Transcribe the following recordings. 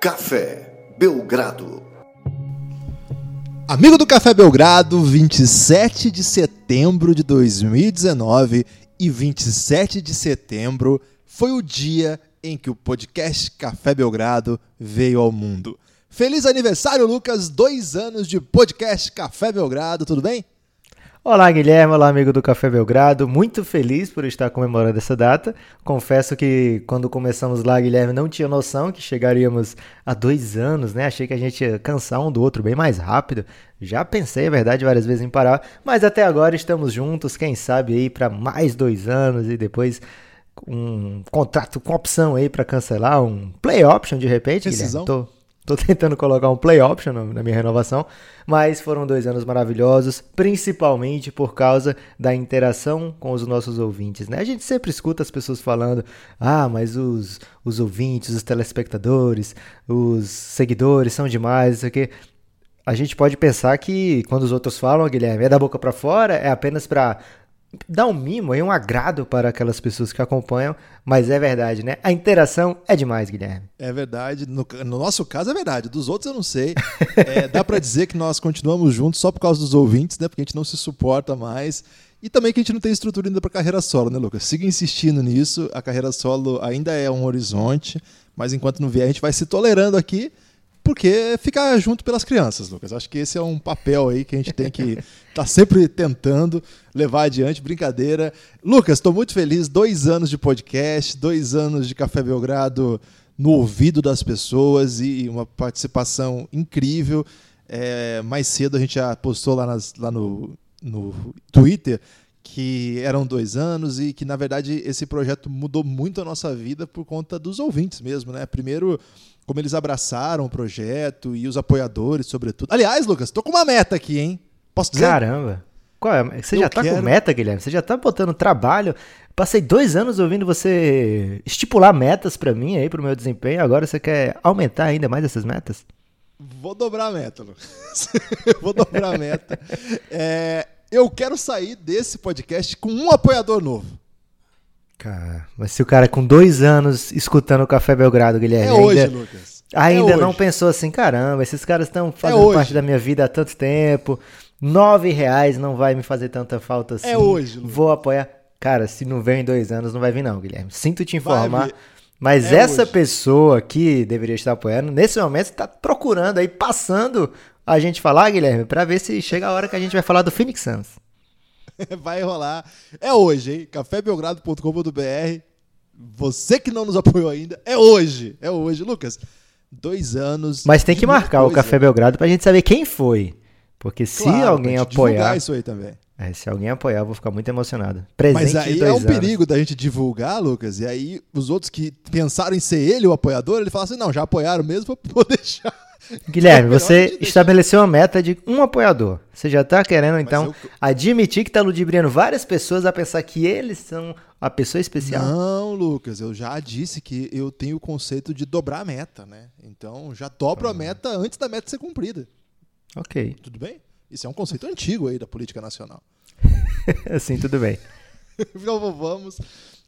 Café Belgrado. Amigo do Café Belgrado, 27 de setembro de 2019 e 27 de setembro foi o dia em que o podcast Café Belgrado veio ao mundo. Feliz aniversário, Lucas! Dois anos de podcast Café Belgrado, tudo bem? Olá, Guilherme. Olá, amigo do Café Belgrado. Muito feliz por estar comemorando essa data. Confesso que quando começamos lá, Guilherme, não tinha noção que chegaríamos a dois anos, né? Achei que a gente ia cansar um do outro bem mais rápido. Já pensei, é verdade, várias vezes em parar, mas até agora estamos juntos. Quem sabe aí para mais dois anos e depois um contrato com opção aí para cancelar, um play option de repente, Decisão. Guilherme. Tô Tô tentando colocar um play option na minha renovação, mas foram dois anos maravilhosos, principalmente por causa da interação com os nossos ouvintes, né? A gente sempre escuta as pessoas falando, ah, mas os, os ouvintes, os telespectadores, os seguidores são demais, isso aqui. A gente pode pensar que quando os outros falam, Guilherme, é da boca para fora, é apenas para dá um mimo e um agrado para aquelas pessoas que acompanham, mas é verdade, né? A interação é demais, Guilherme. É verdade. No, no nosso caso é verdade. Dos outros eu não sei. É, dá para dizer que nós continuamos juntos só por causa dos ouvintes, né? Porque a gente não se suporta mais. E também que a gente não tem estrutura ainda para carreira solo, né, Lucas? Siga insistindo nisso. A carreira solo ainda é um horizonte, mas enquanto não vier, a gente vai se tolerando aqui porque ficar junto pelas crianças, Lucas. Acho que esse é um papel aí que a gente tem que estar tá sempre tentando levar adiante. Brincadeira. Lucas, estou muito feliz. Dois anos de podcast, dois anos de Café Belgrado no ouvido das pessoas e uma participação incrível. É, mais cedo a gente já postou lá, nas, lá no, no Twitter que eram dois anos e que, na verdade, esse projeto mudou muito a nossa vida por conta dos ouvintes mesmo, né? Primeiro, como eles abraçaram o projeto e os apoiadores, sobretudo. Aliás, Lucas, tô com uma meta aqui, hein? Posso dizer? Caramba! Qual é? Você Eu já tá quero- com meta, Guilherme? Você já tá botando trabalho? Passei dois anos ouvindo você estipular metas pra mim aí, pro meu desempenho. Agora você quer aumentar ainda mais essas metas? Vou dobrar a meta, Lucas. Vou dobrar a meta. É, eu quero sair desse podcast com um apoiador novo. Cara, mas se o cara com dois anos escutando o Café Belgrado, Guilherme, É hoje, ainda, Lucas. ainda é não hoje. pensou assim, caramba, esses caras estão fazendo hoje. parte da minha vida há tanto tempo, nove reais não vai me fazer tanta falta assim. É hoje, Lucas. Vou apoiar. Cara, se não vem em dois anos, não vai vir não, Guilherme. Sinto te informar. Mas É essa hoje. pessoa que deveria estar apoiando, nesse momento está procurando aí, passando a gente falar, Guilherme, pra ver se chega a hora que a gente vai falar do Phoenix Suns. Vai rolar. É hoje, hein? cafébelgrado.com.br. Você que não nos apoiou ainda, é hoje. É hoje, Lucas. Dois anos. Mas tem que marcar o. Café Belgrado pra gente saber quem foi. Porque se Claro, alguém apoiar. isso aí também. É, se alguém apoiar, eu vou ficar muito emocionado. Presente Mas aí é um anos. perigo da gente divulgar, Lucas, e aí os outros que pensaram em ser ele o apoiador, ele fala assim: não, já apoiaram mesmo, vou deixar. Guilherme, É você estabeleceu uma meta de um apoiador. Você já tá querendo, então, eu- admitir que tá ludibriando várias pessoas a pensar que eles são a pessoa especial. Não, Lucas, eu já disse que eu tenho o conceito de dobrar a meta, né? Então já dobro Ah. a meta antes da meta ser cumprida. Ok. Tudo bem? Isso é um conceito antigo aí da política nacional. Assim, tudo bem. Então vamos.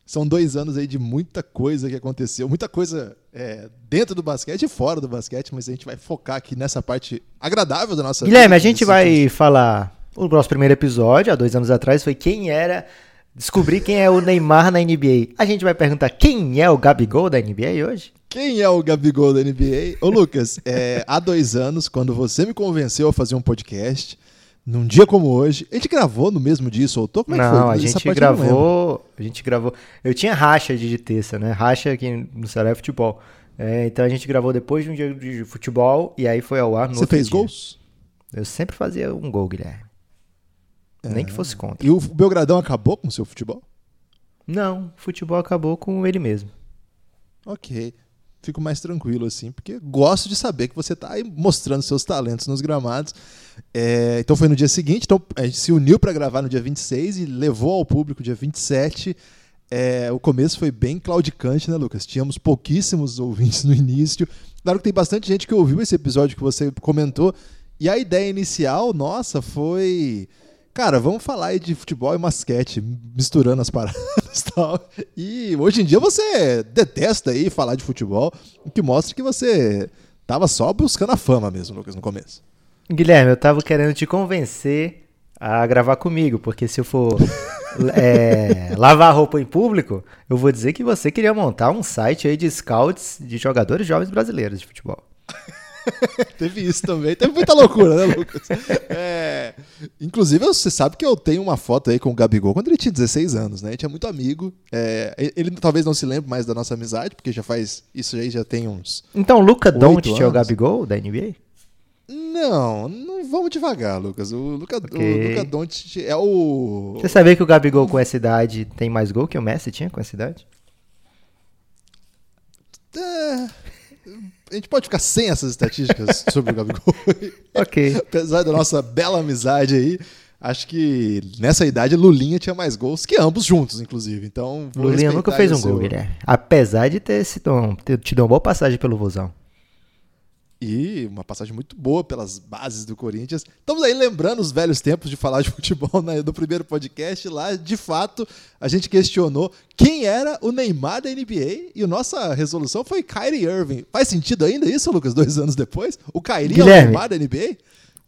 São dois anos aí de muita coisa que aconteceu, muita coisa é, dentro do basquete e fora do basquete, mas a gente vai focar aqui nessa parte agradável da nossa Guilherme, vida, a gente vai falar. O nosso primeiro episódio, há dois anos atrás, foi quem era. Descobrir quem é o Neymar na NBA. A gente vai perguntar quem é o Gabigol da NBA hoje? Quem é o Gabigol da NBA? Ô, Lucas, é, há dois anos, quando você me convenceu a fazer um podcast, num dia como hoje, a gente gravou no mesmo dia e soltou? Como é que foi? não, a gente não gravou. A gente gravou. Eu tinha racha de, terça, né? Racha aqui no Ceará é futebol. É, então a gente gravou depois de um dia de futebol e aí foi ao ar no Você fez dia. gols? Eu sempre fazia um gol, Guilherme. Nem que fosse contra. E o Belgradão acabou com o seu futebol? Não, o futebol acabou com ele mesmo. Ok. Fico mais tranquilo assim, porque gosto de saber que você está aí mostrando seus talentos nos gramados. É, então foi no dia seguinte, então a gente se uniu para gravar no dia 26 e levou ao público dia 27. É, o começo foi bem claudicante, né, Lucas? Tínhamos pouquíssimos ouvintes no início. Claro que tem bastante gente que ouviu esse episódio que você comentou. E a ideia inicial, nossa, foi cara, vamos falar aí de futebol e basquete, misturando as paradas e tal. E hoje em dia você detesta aí falar de futebol, o que mostra que você tava só buscando a fama mesmo, Lucas, no começo. Guilherme, eu tava querendo te convencer a gravar comigo, porque se eu for é, lavar roupa em público, eu vou dizer que você queria montar um site aí de scouts de jogadores jovens brasileiros de futebol. Teve isso também. Teve muita loucura, né, Lucas? É, inclusive, você sabe que eu tenho uma foto aí com o Gabigol quando ele tinha 16 anos, né? A gente é muito amigo. É, ele talvez não se lembre mais da nossa amizade, porque já faz. Isso aí já tem uns. Então, o Luca Doncic é o Gabigol da NBA? Não, não vamos devagar, Lucas. O Luca, okay. o Luca Doncic é o. Você sabia que o Gabigol com essa idade tem mais gol que o Messi tinha com essa idade? É, a gente pode ficar sem essas estatísticas sobre o Gabigol. ok. Apesar da nossa bela amizade aí, acho que nessa idade Lulinha tinha mais gols que ambos juntos, inclusive. Então, Lulinha nunca fez um seu... gol, Guilherme. Apesar de ter, sido, ter tido uma boa passagem pelo Vozão. E uma passagem muito boa pelas bases do Corinthians. Estamos aí lembrando os velhos tempos de falar de futebol né, do primeiro podcast. Lá, de fato, a gente questionou quem era o Neymar da NBA e a nossa resolução foi Kyrie Irving. Faz sentido ainda isso, Lucas, dois anos depois? O Kyrie Guilherme, é o Neymar da NBA?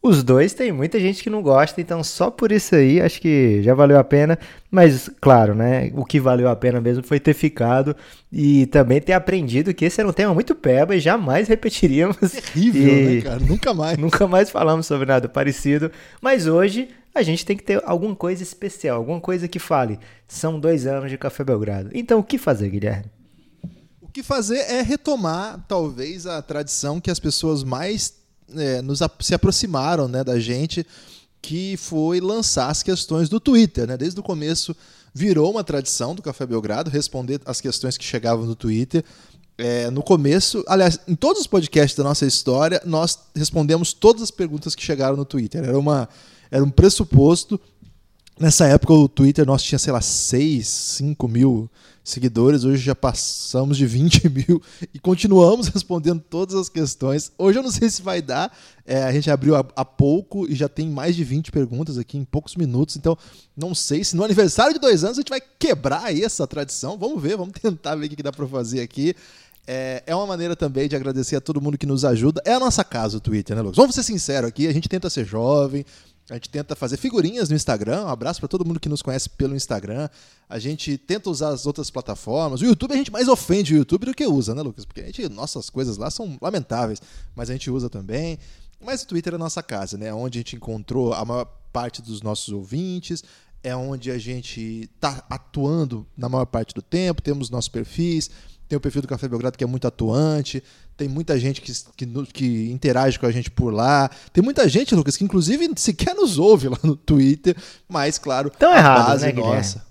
Os dois tem muita gente que não gosta, então só por isso aí acho que já valeu a pena. Mas, claro, né? O que valeu a pena mesmo foi ter ficado e também ter aprendido que esse era um tema muito peba e jamais repetiríamos. Terrível, e... né, cara? Nunca mais. Nunca mais falamos sobre nada parecido. Mas hoje a gente tem que ter alguma coisa especial, alguma coisa que fale. São dois anos de Café Belgrado. Então, o que fazer, Guilherme? O que fazer é retomar, talvez, a tradição que as pessoas mais é, nos, se aproximaram né, da gente, que foi lançar as questões do Twitter. Né? Desde o começo virou uma tradição do Café Belgrado responder as questões que chegavam no Twitter. É, no começo, aliás, em todos os podcasts da nossa história, nós respondemos todas as perguntas que chegaram no Twitter. Era, uma, era um pressuposto. Nessa época, o Twitter nós tinha, sei lá, 6, 5 mil seguidores. Hoje já passamos de 20 mil e continuamos respondendo todas as questões. Hoje eu não sei se vai dar. É, a gente abriu há, pouco e já tem mais de 20 perguntas aqui em poucos minutos. Então, não sei se no aniversário de dois anos a gente vai quebrar essa tradição. Vamos ver, vamos tentar ver o que dá para fazer aqui. É, é, uma maneira também de agradecer a todo mundo que nos ajuda. É a nossa casa o Twitter, né, Lucas? Vamos ser sinceros aqui, a gente tenta ser jovem, a gente tenta fazer figurinhas no Instagram. Um abraço para todo mundo que nos conhece pelo Instagram. A gente tenta usar as outras plataformas. O YouTube a gente mais ofende o YouTube do que usa, né, Lucas? Porque a gente, nossas coisas lá são lamentáveis, mas a gente usa também. Mas o Twitter é a nossa casa, né? Onde a gente encontrou a maior parte dos nossos ouvintes, é onde a gente está atuando na maior parte do tempo, temos nossos perfis, tem o perfil do Café Belgrado que é muito atuante, tem muita gente que, que, que, interage com a gente por lá. Tem muita gente, Lucas, que inclusive sequer nos ouve lá no Twitter, mas, claro, Tão a errado, base né, nossa.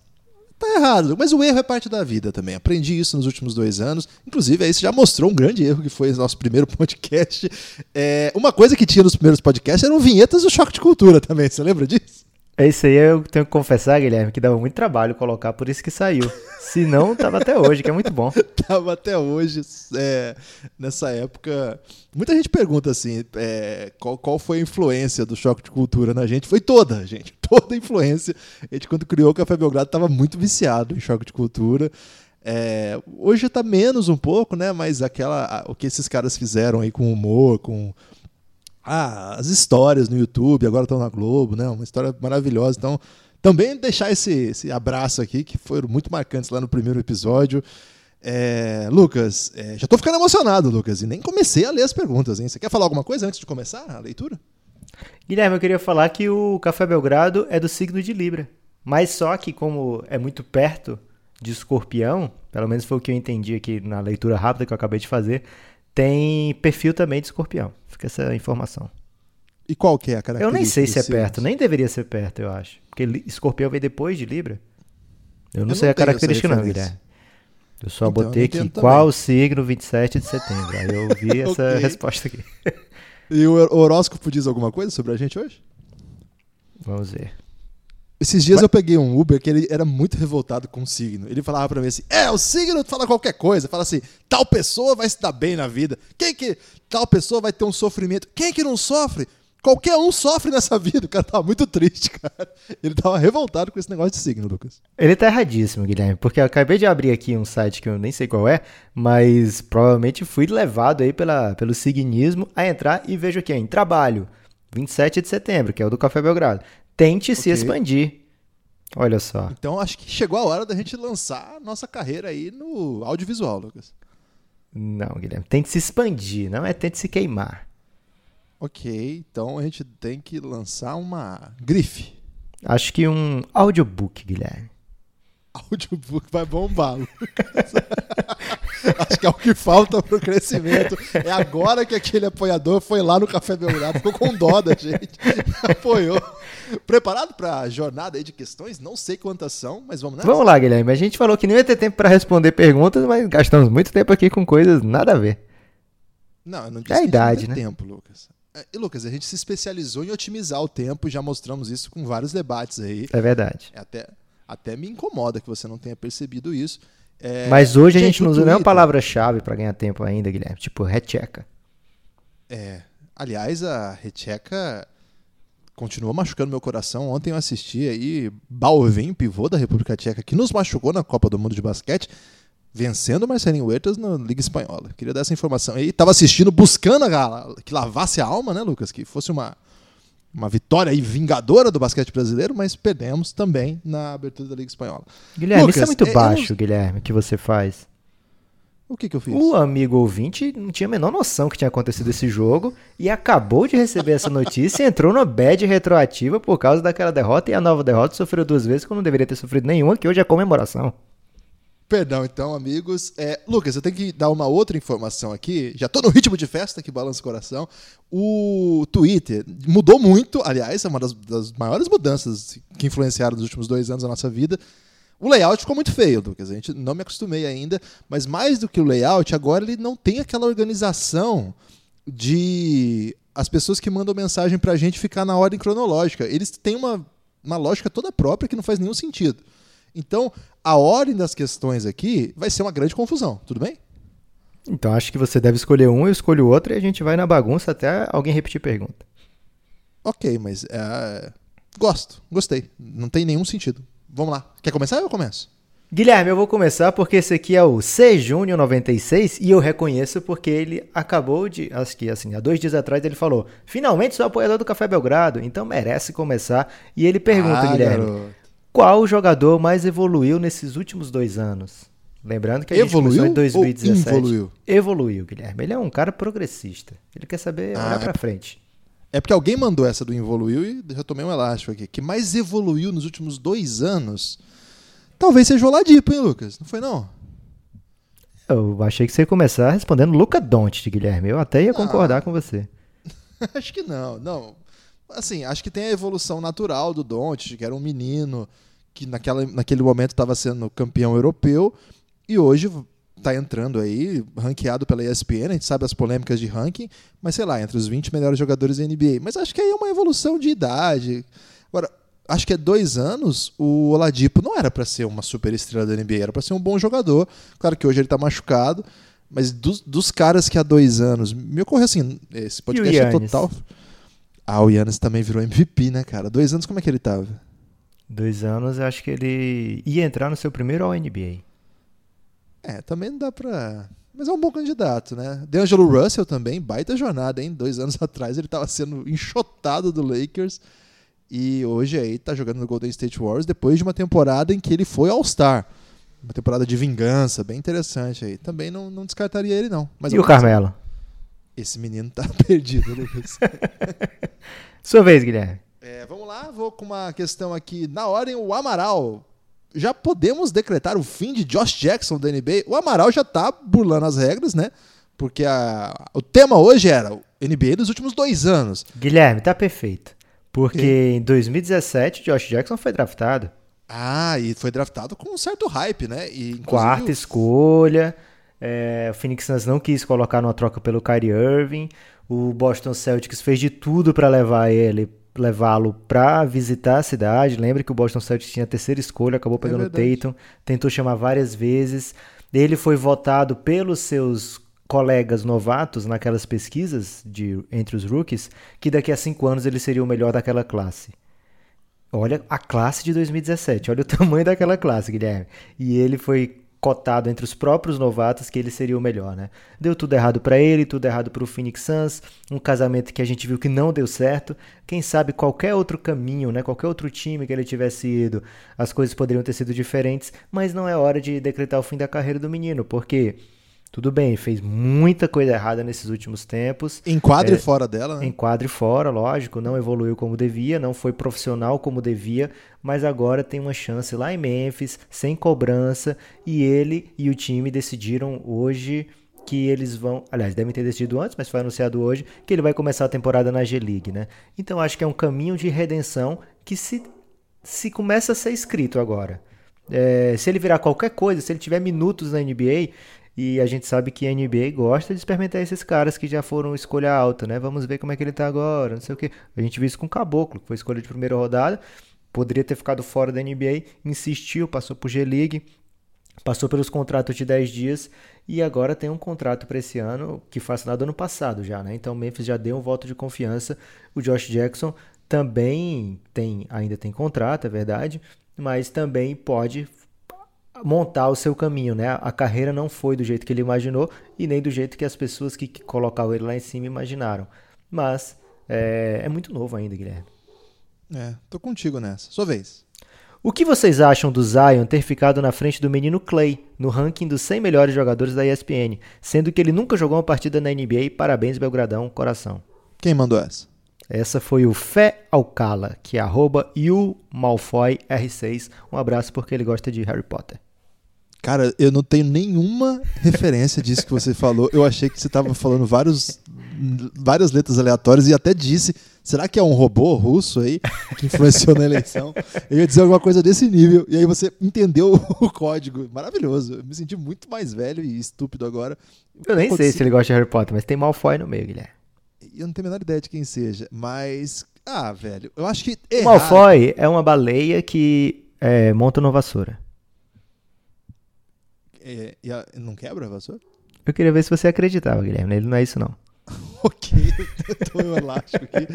Tá errado, mas o erro é parte da vida também. Aprendi isso nos últimos dois anos. Inclusive, aí você já mostrou um grande erro que foi o nosso primeiro podcast. É, uma coisa que tinha nos primeiros podcasts eram vinhetas do Choque de Cultura também. Você lembra disso? É isso aí, eu tenho que confessar, Guilherme, que dava muito trabalho colocar, por isso que saiu. Se não, tava até hoje, que é muito bom. tava até hoje, é, nessa época. Muita gente pergunta assim, é, qual, qual foi a influência do choque de cultura na gente? Foi toda, gente, toda a influência. A gente, quando criou o Café Belgrado, tava muito viciado em choque de cultura. É, hoje está menos um pouco, né? Mas aquela, o que esses caras fizeram aí com humor, com ah, as histórias no YouTube, agora estão na Globo, né? Uma história maravilhosa. Então, também deixar esse, esse abraço aqui, que foram muito marcantes lá no primeiro episódio. É, Lucas, é, já estou ficando emocionado, Lucas, e nem comecei a ler as perguntas, hein? Você quer falar alguma coisa antes de começar a leitura? Guilherme, eu queria falar que o Café Belgrado é do signo de Libra. Mas só que, como é muito perto de escorpião, pelo menos foi o que eu entendi aqui na leitura rápida que eu acabei de fazer, tem perfil também de escorpião. Fica essa informação. E qual que é a característica? Eu nem sei se é perto, nem deveria ser perto, eu acho. Porque escorpião vem depois de Libra. Eu não, eu não sei a característica não, Guilherme. Eu só então, botei aqui qual o signo 27 de setembro. Aí eu vi essa okay. resposta aqui. E o horóscopo diz alguma coisa sobre a gente hoje? Vamos ver. Esses dias Mas... eu peguei um Uber que ele era muito revoltado com o signo. Ele falava para mim assim: é, o signo fala qualquer coisa. Fala assim: tal pessoa vai se dar bem na vida. Quem que. Tal pessoa vai ter um sofrimento. Quem que não sofre? Qualquer um sofre nessa vida. O cara tava muito triste, cara. Ele tava revoltado com esse negócio de signo, Lucas. Ele tá erradíssimo, Guilherme, porque eu acabei de abrir aqui um site que eu nem sei qual é, mas provavelmente fui levado aí pela, pelo signismo a entrar e vejo aqui, em trabalho, 27 de setembro, que é o do Café Belgrado. Tente okay. se expandir. Olha só. Então acho que chegou a hora da gente lançar a nossa carreira aí no audiovisual, Lucas. Não, Guilherme, tente se expandir, não é tente se queimar. Ok, então a gente tem que lançar uma grife. Acho que um audiobook, Guilherme. Audiobook vai bombar. Acho que é o que falta para o crescimento. É agora que aquele apoiador foi lá no Café Belgrado, ficou com dó da gente, apoiou. Preparado para a jornada aí de questões? Não sei quantas são, mas vamos nessa? Vamos lá, Guilherme. A gente falou que não ia ter tempo para responder perguntas, mas gastamos muito tempo aqui com coisas nada a ver. Não, eu não disse é a idade, né? tempo, Lucas. É, e Lucas, a gente se especializou em otimizar o tempo, já mostramos isso com vários debates aí. É verdade. É até, até me incomoda que você não tenha percebido isso. É, Mas hoje a gente não usa nenhuma palavra-chave para ganhar tempo ainda, Guilherme. Tipo, recheca. É. Aliás, a recheca continua machucando meu coração. Ontem eu assisti aí Balvin, pivô da República Tcheca, que nos machucou na Copa do Mundo de Basquete vencendo o Marcelinho Huertas na Liga Espanhola. Queria dar essa informação aí. Tava assistindo, buscando a, que lavasse a alma, né, Lucas? Que fosse uma, uma vitória aí vingadora do basquete brasileiro, mas perdemos também na abertura da Liga Espanhola. Guilherme, Lucas, isso é muito é, baixo, eu... Guilherme, que você faz. O que, que eu fiz? O amigo ouvinte não tinha a menor noção que tinha acontecido esse jogo e acabou de receber essa notícia e entrou na bad retroativa por causa daquela derrota e a nova derrota sofreu duas vezes quando não deveria ter sofrido nenhuma, que hoje é comemoração. Perdão, então, amigos. É, Lucas, eu tenho que dar uma outra informação aqui. Já estou no ritmo de festa que balança o coração. O Twitter mudou muito, aliás, é uma das, das, maiores mudanças que influenciaram nos últimos dois anos da nossa vida. O layout ficou muito feio, Lucas. A gente não me acostumei ainda, mas mais do que o layout, agora ele não tem aquela organização de as pessoas que mandam mensagem para a gente ficar na ordem cronológica. Eles têm uma, uma lógica toda própria que não faz nenhum sentido. Então, a ordem das questões aqui vai ser uma grande confusão, tudo bem? Então acho que você deve escolher um, eu escolho outro e a gente vai na bagunça até alguém repetir pergunta. Ok, mas é... gosto, gostei. Não tem nenhum sentido. Vamos lá. Quer começar ou eu começo? Guilherme, eu vou começar porque esse aqui é o C Júnior 96 e eu reconheço porque ele acabou de, acho que assim, há dois dias atrás ele falou: finalmente sou apoiador do Café Belgrado, então merece começar. E ele pergunta, ah, Guilherme, garoto. Qual jogador mais evoluiu nesses últimos dois anos? Lembrando que a evoluiu gente começou em 2017. evoluiu? Evoluiu, Guilherme. Ele é um cara progressista. Ele quer saber ah, olhar pra frente. É porque alguém mandou essa do evoluiu e eu tomei um elástico aqui. Que mais evoluiu nos últimos dois anos? Talvez seja o Oladipo, hein, Lucas? Não foi, não? Eu achei que você ia começar respondendo Luca Doncic, Guilherme. Eu até ia concordar com você. Acho que não. Não, assim, acho que tem a evolução natural do Doncic, que era um menino que naquela, naquele momento estava sendo campeão europeu e hoje está entrando aí, ranqueado pela ESPN, a gente sabe as polêmicas de ranking, mas sei lá, entre os 20 melhores jogadores da NBA. Mas acho que aí é uma evolução de idade. Agora, acho que há dois anos o Oladipo não era para ser uma super estrela da NBA, era para ser um bom jogador. Claro que hoje ele está machucado, mas dos, dos, caras que há dois anos, me ocorre assim, esse podcast é total. Ah, o Yannis também virou MVP, né, cara? Dois anos, como é que ele tava? Dois anos, eu acho que ele ia entrar no seu primeiro All-NBA. É, também não dá pra... Mas é um bom candidato, né? D'Angelo Russell também, baita jornada, hein? Dois anos atrás ele tava sendo enxotado do Lakers e hoje aí tá jogando no Golden State Warriors depois de uma temporada em que ele foi All-Star. Uma temporada de vingança, bem interessante aí. Também não, não descartaria ele, não. Mas e o Carmelo? Esse menino tá perdido, Lucas. Sua vez, Guilherme. É, vamos lá, vou com uma questão aqui. Na ordem, o Amaral. Já podemos decretar o fim de Josh Jackson da NBA? O Amaral já tá burlando as regras, né? Porque a, o tema hoje era o NBA dos últimos dois anos. Guilherme, tá perfeito. Porque e... em 2017, Josh Jackson foi draftado. Ah, e foi draftado com um certo hype, né? E, Quarta escolha. É, o Phoenix Suns não quis colocar numa troca pelo Kyrie Irving. O Boston Celtics fez de tudo para levar ele, levá-lo para visitar a cidade. Lembra que o Boston Celtics tinha a terceira escolha, acabou é pegando o é Tatum, tentou chamar várias vezes. Ele foi votado pelos seus colegas novatos naquelas pesquisas de entre os rookies que daqui a cinco anos ele seria o melhor daquela classe. Olha a classe de 2017, olha o tamanho daquela classe, Guilherme. E ele foi cotado entre os próprios novatos que ele seria o melhor, né? Deu tudo errado para ele, tudo errado para o Phoenix Suns, um casamento que a gente viu que não deu certo. Quem sabe qualquer outro caminho, né? Qualquer outro time que ele tivesse ido, as coisas poderiam ter sido diferentes, mas não é hora de decretar o fim da carreira do menino, porque tudo bem, fez muita coisa errada nesses últimos tempos. Enquadre é, fora dela, né? Enquadre fora, lógico. Não evoluiu como devia, não foi profissional como devia, mas agora tem uma chance lá em Memphis, sem cobrança. E ele e o time decidiram hoje que eles vão. Aliás, devem ter decidido antes, mas foi anunciado hoje que ele vai começar a temporada na G-League, né? Então acho que é um caminho de redenção que se, se começa a ser escrito agora. É, se ele virar qualquer coisa, se ele tiver minutos na NBA, e a gente sabe que a NBA gosta de experimentar esses caras que já foram escolha alta, né? Vamos ver como é que ele tá agora, não sei o que. A gente viu isso com o Caboclo, que foi escolha de primeira rodada, poderia ter ficado fora da NBA, insistiu, passou por G-League, passou pelos contratos de 10 dias e agora tem um contrato para esse ano que foi assinado ano passado já, né? Então o Memphis já deu um voto de confiança. O Josh Jackson também tem, ainda tem contrato, é verdade, mas também pode montar o seu caminho, né? A carreira não foi do jeito que ele imaginou e nem do jeito que as pessoas que, colocavam ele lá em cima imaginaram. Mas é, é muito novo ainda, Guilherme. É, tô contigo nessa. Sua vez. O que vocês acham do Zion ter ficado na frente do menino Clay no ranking dos 100 melhores jogadores da ESPN, sendo que ele nunca jogou uma partida na NBA? Parabéns, Belgradão, coração. Quem mandou essa? Essa foi o Fé Alcala, que é arroba Malfoy R6. Um abraço porque ele gosta de Harry Potter. Cara, eu não tenho nenhuma referência disso que você falou. Eu achei que você estava falando vários, várias letras aleatórias e até disse: será que é um robô russo aí que influenciou na eleição? Eu ia dizer alguma coisa desse nível. E aí você entendeu o código. Maravilhoso. Eu me senti muito mais velho e estúpido agora. Eu nem sei se ele gosta de Harry Potter, mas tem Malfoy no meio, Guilherme. Eu não tenho a menor ideia de quem seja, mas. Ah, velho, eu acho que. O Malfoy é uma baleia que é, monta uma vassoura. É, e a, não quebra a vassoura? Eu queria ver se você acreditava, Guilherme. Ele não é isso, não. ok, tô elástico aqui.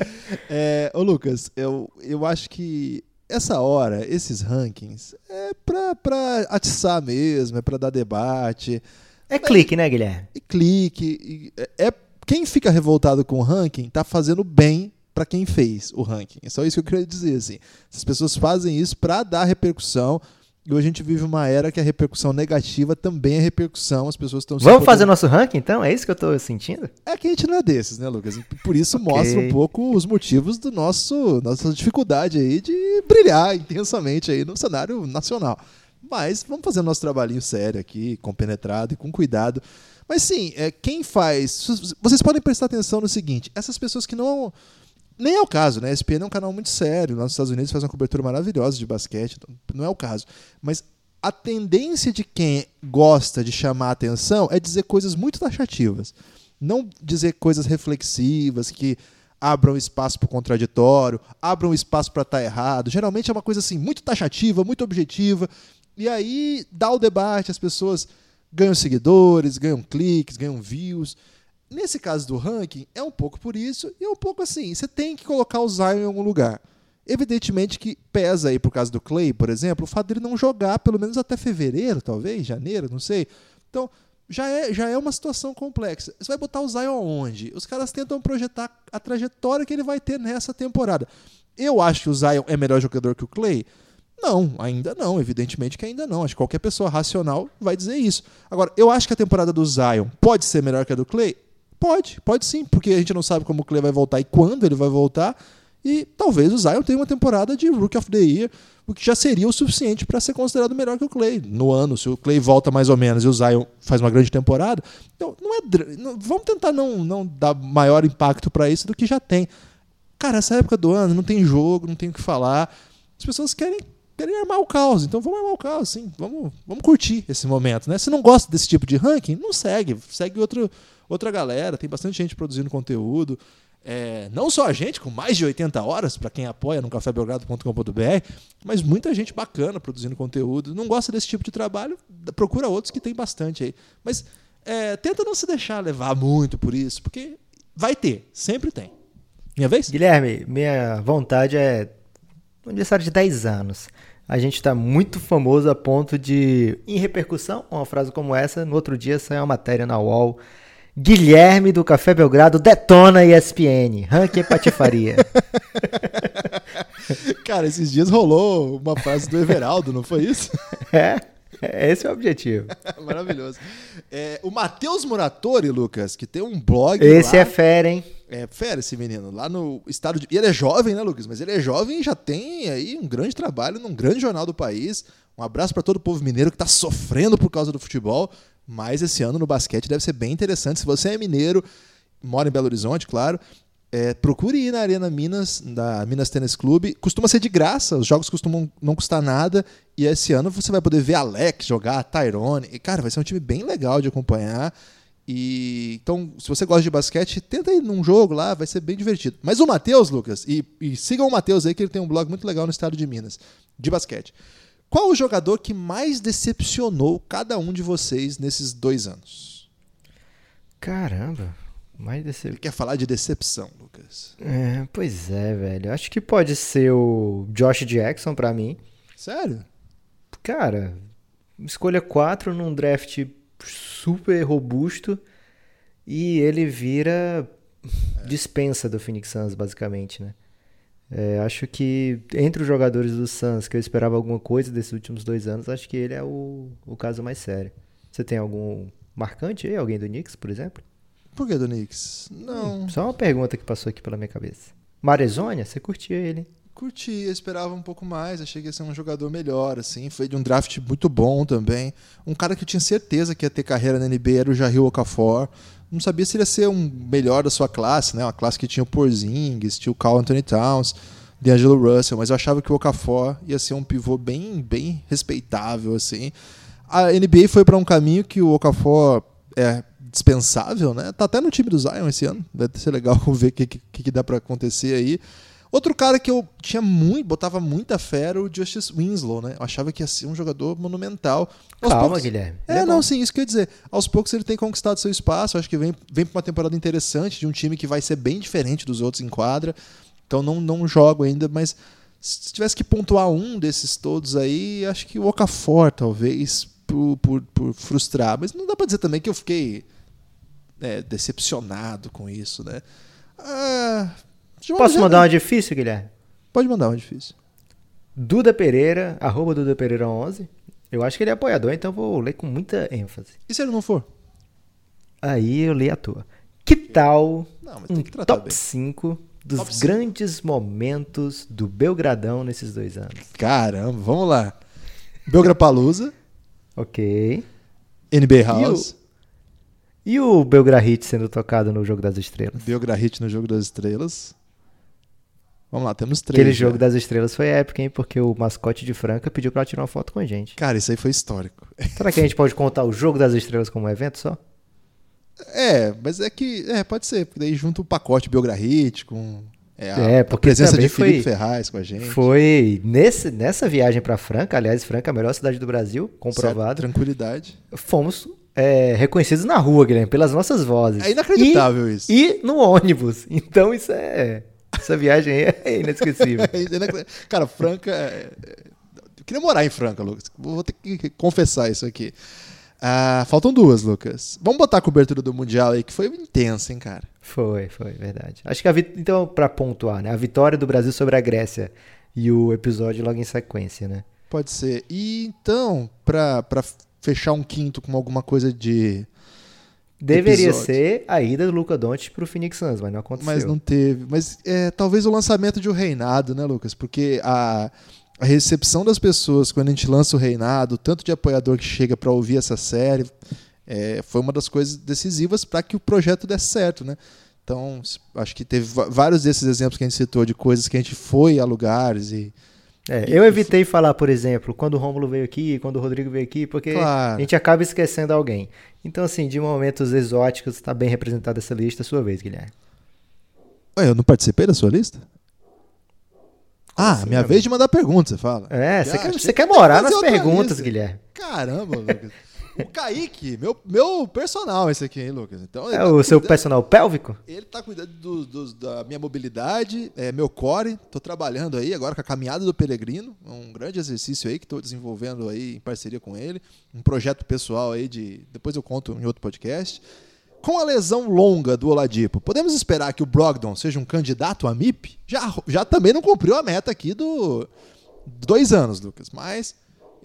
É, ô, Lucas, eu, eu acho que essa hora, esses rankings, é pra, pra atiçar mesmo, é pra dar debate. É clique, né, Guilherme? É clique. É, é, quem fica revoltado com o ranking tá fazendo bem para quem fez o ranking. É só isso que eu queria dizer. Assim. As pessoas fazem isso para dar repercussão, e hoje a gente vive uma era que a repercussão negativa também é repercussão, as pessoas estão... Vamos fazer nosso ranking, então? É isso que eu estou sentindo? É que a gente não é desses, né, Lucas? Por isso okay. mostra um pouco os motivos do nosso nossa dificuldade aí de brilhar intensamente aí no cenário nacional. Mas vamos fazer nosso trabalhinho sério aqui, compenetrado e com cuidado. Mas sim, é, quem faz... Vocês podem prestar atenção no seguinte, essas pessoas que não nem é o caso, né? A ESPN é um canal muito sério. Lá nos Estados Unidos faz uma cobertura maravilhosa de basquete. Então não é o caso. Mas a tendência de quem gosta de chamar a atenção é dizer coisas muito taxativas. Não dizer coisas reflexivas que abram espaço para o contraditório, abram espaço para estar tá errado. Geralmente é uma coisa assim muito taxativa, muito objetiva. E aí dá o debate, as pessoas ganham seguidores, ganham cliques, ganham views. Nesse caso do ranking, é um pouco por isso e é um pouco assim. Você tem que colocar o Zion em algum lugar. Evidentemente que pesa aí, por causa do Clay, por exemplo, o fato dele não jogar pelo menos até fevereiro, talvez, janeiro, não sei. Então, já é, já é uma situação complexa. Você vai botar o Zion onde? Os caras tentam projetar a trajetória que ele vai ter nessa temporada. Eu acho que o Zion é melhor jogador que o Clay? Não, ainda não, evidentemente que ainda não. Acho que qualquer pessoa racional vai dizer isso. Agora, eu acho que a temporada do Zion pode ser melhor que a do Clay? Pode, pode sim, porque a gente não sabe como o Clay vai voltar e quando ele vai voltar. E talvez o Zion tenha uma temporada de Rookie of the Year, o que já seria o suficiente para ser considerado melhor que o Clay no ano. Se o Clay volta mais ou menos e o Zion faz uma grande temporada, então não é, não, vamos tentar não, não dar maior impacto para isso do que já tem. Cara, essa época do ano não tem jogo, não tem o que falar. As pessoas querem querem armar o caos. Então vamos armar o caos, sim. Vamos, vamos curtir esse momento, né? Se não gosta desse tipo de ranking, não segue. Segue outro, outra galera. Tem bastante gente produzindo conteúdo. É, não só a gente, com mais de 80 horas, para quem apoia no cafébelgrado.com.br, mas muita gente bacana produzindo conteúdo. Não gosta desse tipo de trabalho, procura outros que tem bastante aí. Mas é, tenta não se deixar levar muito por isso, porque vai ter, sempre tem. Minha vez? Guilherme, minha vontade é um aniversário de 10 anos. A gente está muito famoso a ponto de, em repercussão, uma frase como essa, no outro dia saiu uma matéria na UOL. Guilherme do Café Belgrado detona ESPN. Ranking patifaria. Cara, esses dias rolou uma frase do Everaldo, não foi isso? É, é esse é o objetivo. Maravilhoso. É, o Matheus Muratori, Lucas, que tem um blog. Esse lá, é fera, hein? É fera esse menino, lá no estado de. E ele é jovem, né, Lucas? Mas ele é jovem e já tem aí um grande trabalho num grande jornal do país. Um abraço para todo o povo mineiro que tá sofrendo por causa do futebol. Mas esse ano no basquete deve ser bem interessante. Se você é mineiro, mora em Belo Horizonte, claro, é, procure ir na Arena Minas, da Minas Tênis Clube. Costuma ser de graça, os jogos costumam não custar nada. E esse ano você vai poder ver Alex jogar, Tyrone. E, cara, vai ser um time bem legal de acompanhar. E então, se você gosta de basquete, tenta ir num jogo lá, vai ser bem divertido. Mas o Matheus, Lucas, e, e sigam o Matheus aí, que ele tem um blog muito legal no estado de Minas, de basquete. Qual o jogador que mais decepcionou cada um de vocês nesses dois anos? Caramba, mais decep... Ele quer falar de decepção, Lucas. É, pois é, velho. Acho que pode ser o Josh Jackson pra mim. Sério? Cara, escolha 4 num draft super robusto e ele vira dispensa do Phoenix Suns, basicamente, né? É, acho que entre os jogadores do Suns que eu esperava alguma coisa desses últimos dois anos, acho que ele é o, o caso mais sério. Você tem algum marcante aí? Alguém do Knicks, por exemplo? Por que do Knicks? Não. Hum, só uma pergunta que passou aqui pela minha cabeça. Marezônia, você curtia ele? Curti, esperava um pouco mais, achei que ia ser um jogador melhor, assim, foi de um draft muito bom também. Um cara que eu tinha certeza que ia ter carreira na NBA era o Jair Okafor. Não sabia se ele ia ser um melhor da sua classe, né? Uma classe que tinha o Porzingis, tinha o Carl Anthony Towns, D'Angelo Russell, mas eu achava que o Okafor ia ser um pivô bem, bem respeitável, assim. A NBA foi para um caminho que o Okafor é dispensável, né? Tá até no time do Zion esse ano, deve ser legal ver o que, que, que dá para acontecer aí. Outro cara que eu tinha muito, botava muita fé era o Justice Winslow, né? Eu achava que ia ser um jogador monumental. Aos Calma, poucos- Guilherme. Ele É, é não, sim, isso que eu ia dizer. Aos poucos ele tem conquistado seu espaço. Acho que vem, vem para uma temporada interessante de um time que vai ser bem diferente dos outros em quadra. Então não, não jogo ainda, mas se tivesse que pontuar um desses todos aí, acho que o Okafor, talvez, por, por, por frustrar. Mas não dá pra dizer também que eu fiquei é, decepcionado com isso, né? Ah, Posso mandar uma difícil, Guilherme? Pode mandar uma difícil. Duda Pereira, arroba Duda Pereira 11. Eu acho que ele é apoiador, então vou ler com muita ênfase. E se ele não for? Aí eu li à toa. Que tal Não, um top bem. 5 dos Top grandes momentos do Belgradão nesses dois anos? Caramba, vamos lá. Belgrapalusa, Ok. NBA House, E o Belgrahit sendo tocado no Jogo das Estrelas? Belgrahit no Jogo das Estrelas. Vamos lá, temos três. Aquele já. Jogo das Estrelas foi épico, hein? Porque o mascote de Franca pediu pra tirar uma foto com a gente. Cara, isso aí foi histórico. Será que a gente pode contar o Jogo das Estrelas como um evento só? É, mas é que. É, pode ser, porque daí junta o pacote Belgrahit com. É, a, É, a porque presença também de Felipe foi- Ferraz com a gente. Foi nesse, nessa viagem pra Franca, aliás, Franca é a melhor cidade do Brasil, Certo, comprovado. tranquilidade. Fomos é, reconhecidos na rua, Guilherme, pelas nossas vozes. É inacreditável isso. E no ônibus. Então isso é. Essa viagem aí é inesquecível. É. Cara, Franca. é- é- Eu queria morar em Franca, Lucas. Vou ter que confessar isso aqui. Ah, faltam duas, Lucas. Vamos botar a cobertura do Mundial aí, que foi intensa, hein, cara? Foi, foi, verdade. Acho que a vit... então, pra pontuar, né? A vitória do Brasil sobre a Grécia e o episódio logo em sequência, né? Pode ser. E então, pra fechar um quinto com alguma coisa de. Deveria Episódio. ser a ida do Luca Doncic pro Phoenix Suns, mas não aconteceu. Mas não teve. Mas é, talvez o lançamento de o reinado, né, Lucas? Porque a, a recepção das pessoas quando a gente lança o reinado, o tanto de apoiador que chega pra ouvir essa série, é, foi uma das coisas decisivas para que o projeto desse certo, né? Então, acho que teve vários desses exemplos que a gente citou de coisas que a gente foi a lugares e. É, eu evitei falar, por exemplo, quando o Rômulo veio aqui, quando o Rodrigo veio aqui, porque Claro. a gente acaba esquecendo alguém. Então, assim, de momentos exóticos, está bem representada essa lista, sua vez, Guilherme. Ué, eu não participei da sua lista? Ah, assim, minha vez de mandar pergunta, você fala. É, você quer, quer morar nas perguntas, lista. Guilherme. Caramba, Lucas. O Kaique, meu, meu personal esse aqui, hein, Lucas? Então, É tá o seu personal pélvico? Ele tá cuidando do- do- da minha mobilidade, é, meu core. Tô trabalhando aí agora com a caminhada do peregrino, é um grande exercício aí que tô desenvolvendo aí em parceria com ele, um projeto pessoal aí de, depois eu conto em outro podcast. Com a lesão longa do Oladipo, podemos esperar que o Brogdon seja um candidato a MIP? Já, já também não cumpriu a meta aqui do dois anos, Lucas, mas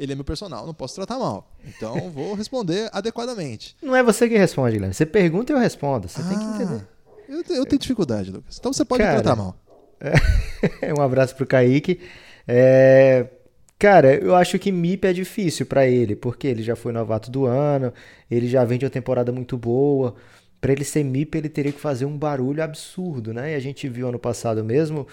ele é meu personal, não posso tratar mal. Então vou responder adequadamente. Não é você que responde, Guilherme. Você pergunta e eu respondo. Você tem que Ah, entender. Eu, eu tenho dificuldade, Lucas. Então você pode me Cara, tratar mal. um abraço pro Kaique. É, Cara, eu acho que MIP é difícil pra ele, porque ele já foi novato do ano, ele já vem de uma temporada muito boa. Pra ele ser MIP, ele teria que fazer um barulho absurdo, né? E a gente viu ano passado mesmo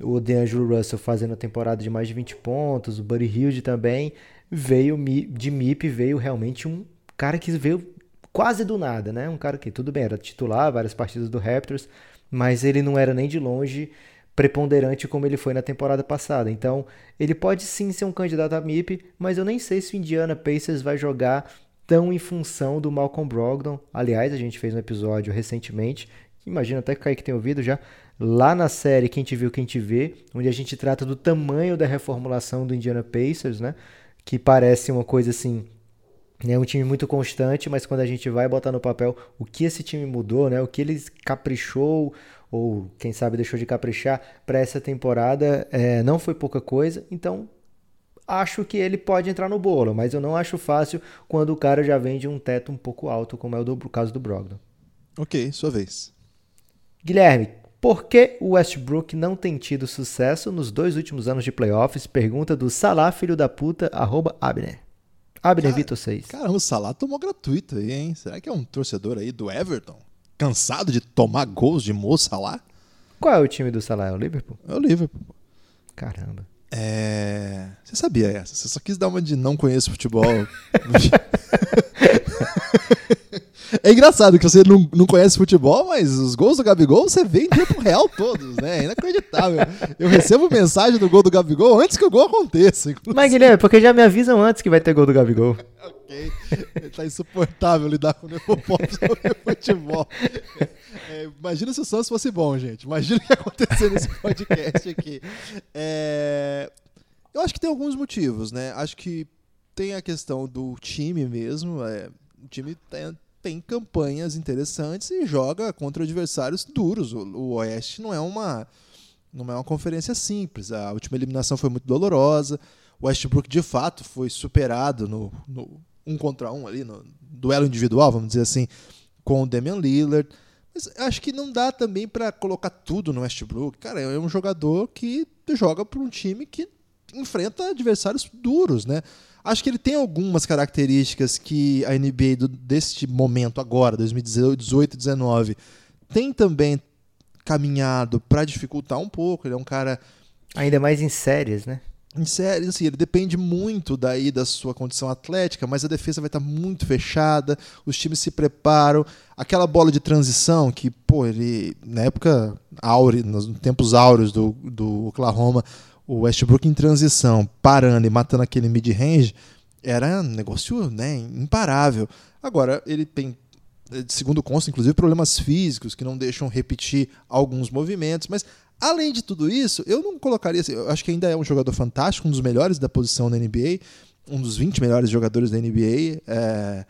o DeAngelo Russell fazendo a temporada de mais de 20 pontos, o Buddy Hilde também. Veio de MIP, veio realmente um cara que veio quase do nada, né? Um cara que, tudo bem, era titular, várias partidas do Raptors, mas ele não era nem de longe preponderante como ele foi na temporada passada. Então, ele pode sim ser um candidato a MIP, mas eu nem sei se o Indiana Pacers vai jogar tão em função do Malcolm Brogdon. Aliás, a gente fez um episódio recentemente, imagina até que o Kaique tem ouvido já, lá na série Quem Te Viu, Quem Te Vê, onde a gente trata do tamanho da reformulação do Indiana Pacers, né? Que parece uma coisa assim, é um time muito constante, mas quando a gente vai botar no papel o que esse time mudou, né? O que eles caprichou ou quem sabe deixou de caprichar para essa temporada, é, não foi pouca coisa. Então acho que ele pode entrar no bolo, mas eu não acho fácil quando o cara já vem de um teto um pouco alto, como é o do o caso do Brogdon. Ok, sua vez. Guilherme, por que o Westbrook não tem tido sucesso nos dois últimos anos de playoffs? Pergunta do Salah, filho da puta, arroba Abner. Abner Cara, Vitor 6. Caramba, o Salah tomou gratuito aí, hein? Será que é um torcedor aí do Everton? Cansado de tomar gols de Mo Salah? Qual é o time do Salah? É o Liverpool? É o Liverpool. Caramba. É... Você sabia essa? Você só quis dar uma de não conheço futebol. é engraçado que você não, não conhece futebol, mas os gols do Gabigol você vê em tempo real todos, né? É inacreditável. Eu recebo mensagem do gol do Gabigol antes que o gol aconteça. inclusive. Mas, Guilherme, porque já me avisam antes que vai ter gol do Gabigol. Ok. Tá insuportável lidar com o Nepopop sobre futebol. É, imagina se o Santos fosse bom, gente. Imagina o que ia acontecer nesse podcast aqui. É, eu acho que tem alguns motivos, né? Acho que tem a questão do time mesmo. é, o time tem, tem campanhas interessantes e joga contra adversários duros. O, o Oeste não é uma não é uma conferência simples. A última eliminação foi muito dolorosa. O Westbrook, de fato, foi superado no, no um contra um ali, no duelo individual, vamos dizer assim, com o Damian Lillard. Mas acho que não dá também para colocar tudo no Westbrook. Cara, é um jogador que joga para um time que enfrenta adversários duros, né? Acho que ele tem algumas características que a NBA do, deste momento agora, 2018, 2019, tem também caminhado para dificultar um pouco. Ele é um cara Ainda mais em séries, né? em série, assim, ele depende muito daí da sua condição atlética, mas a defesa vai estar muito fechada, os times se preparam. Aquela bola de transição que, pô, ele, na época áurea, nos tempos áureos do, do Oklahoma, o Westbrook em transição, parando e matando aquele mid-range, era um negócio né, imparável. Agora, ele tem, segundo consta, inclusive, problemas físicos que não deixam repetir alguns movimentos, mas Além de tudo isso, eu não colocaria. assim, Eu acho que ainda é um jogador fantástico, um dos melhores da posição da NBA, um dos 20 melhores jogadores da NBA. é,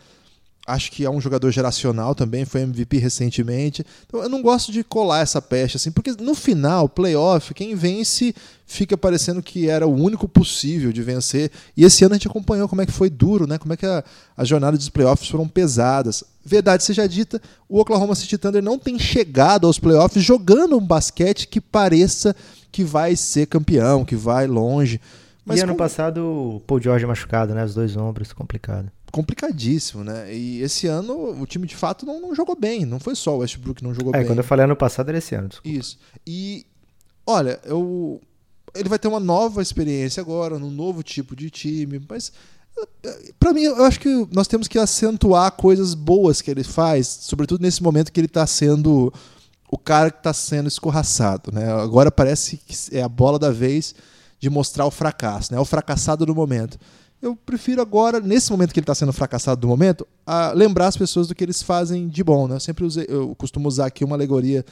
acho que é um jogador geracional também, foi MVP recentemente. Então eu não gosto de colar essa peste, assim, porque no final, playoff, quem vence fica parecendo que era o único possível de vencer. E esse ano a gente acompanhou como é que foi duro, né? Como é que a, as jornadas dos playoffs foram pesadas. Verdade seja dita, o Oklahoma City Thunder não tem chegado aos playoffs jogando um basquete que pareça que vai ser campeão, que vai longe. Mas e ano com- passado o Paul George machucado, né? Os dois ombros, complicado. Complicadíssimo, né? E esse ano o time de fato não, não jogou bem. Não foi só o Westbrook que não jogou É, bem. quando eu falei ano passado era esse ano. desculpa. Isso. E olha, eu ele vai ter uma nova experiência agora, num novo tipo de time, mas pra mim eu acho que nós temos que acentuar coisas boas que ele faz, sobretudo nesse momento que ele tá sendo o cara que tá sendo escorraçado, né? Agora parece que é a bola da vez de mostrar o fracasso, né? O fracassado do momento. Eu prefiro agora, nesse momento que ele está sendo fracassado do momento, a lembrar as pessoas do que eles fazem de bom. Né? Eu sempre usei, eu costumo usar aqui uma alegoria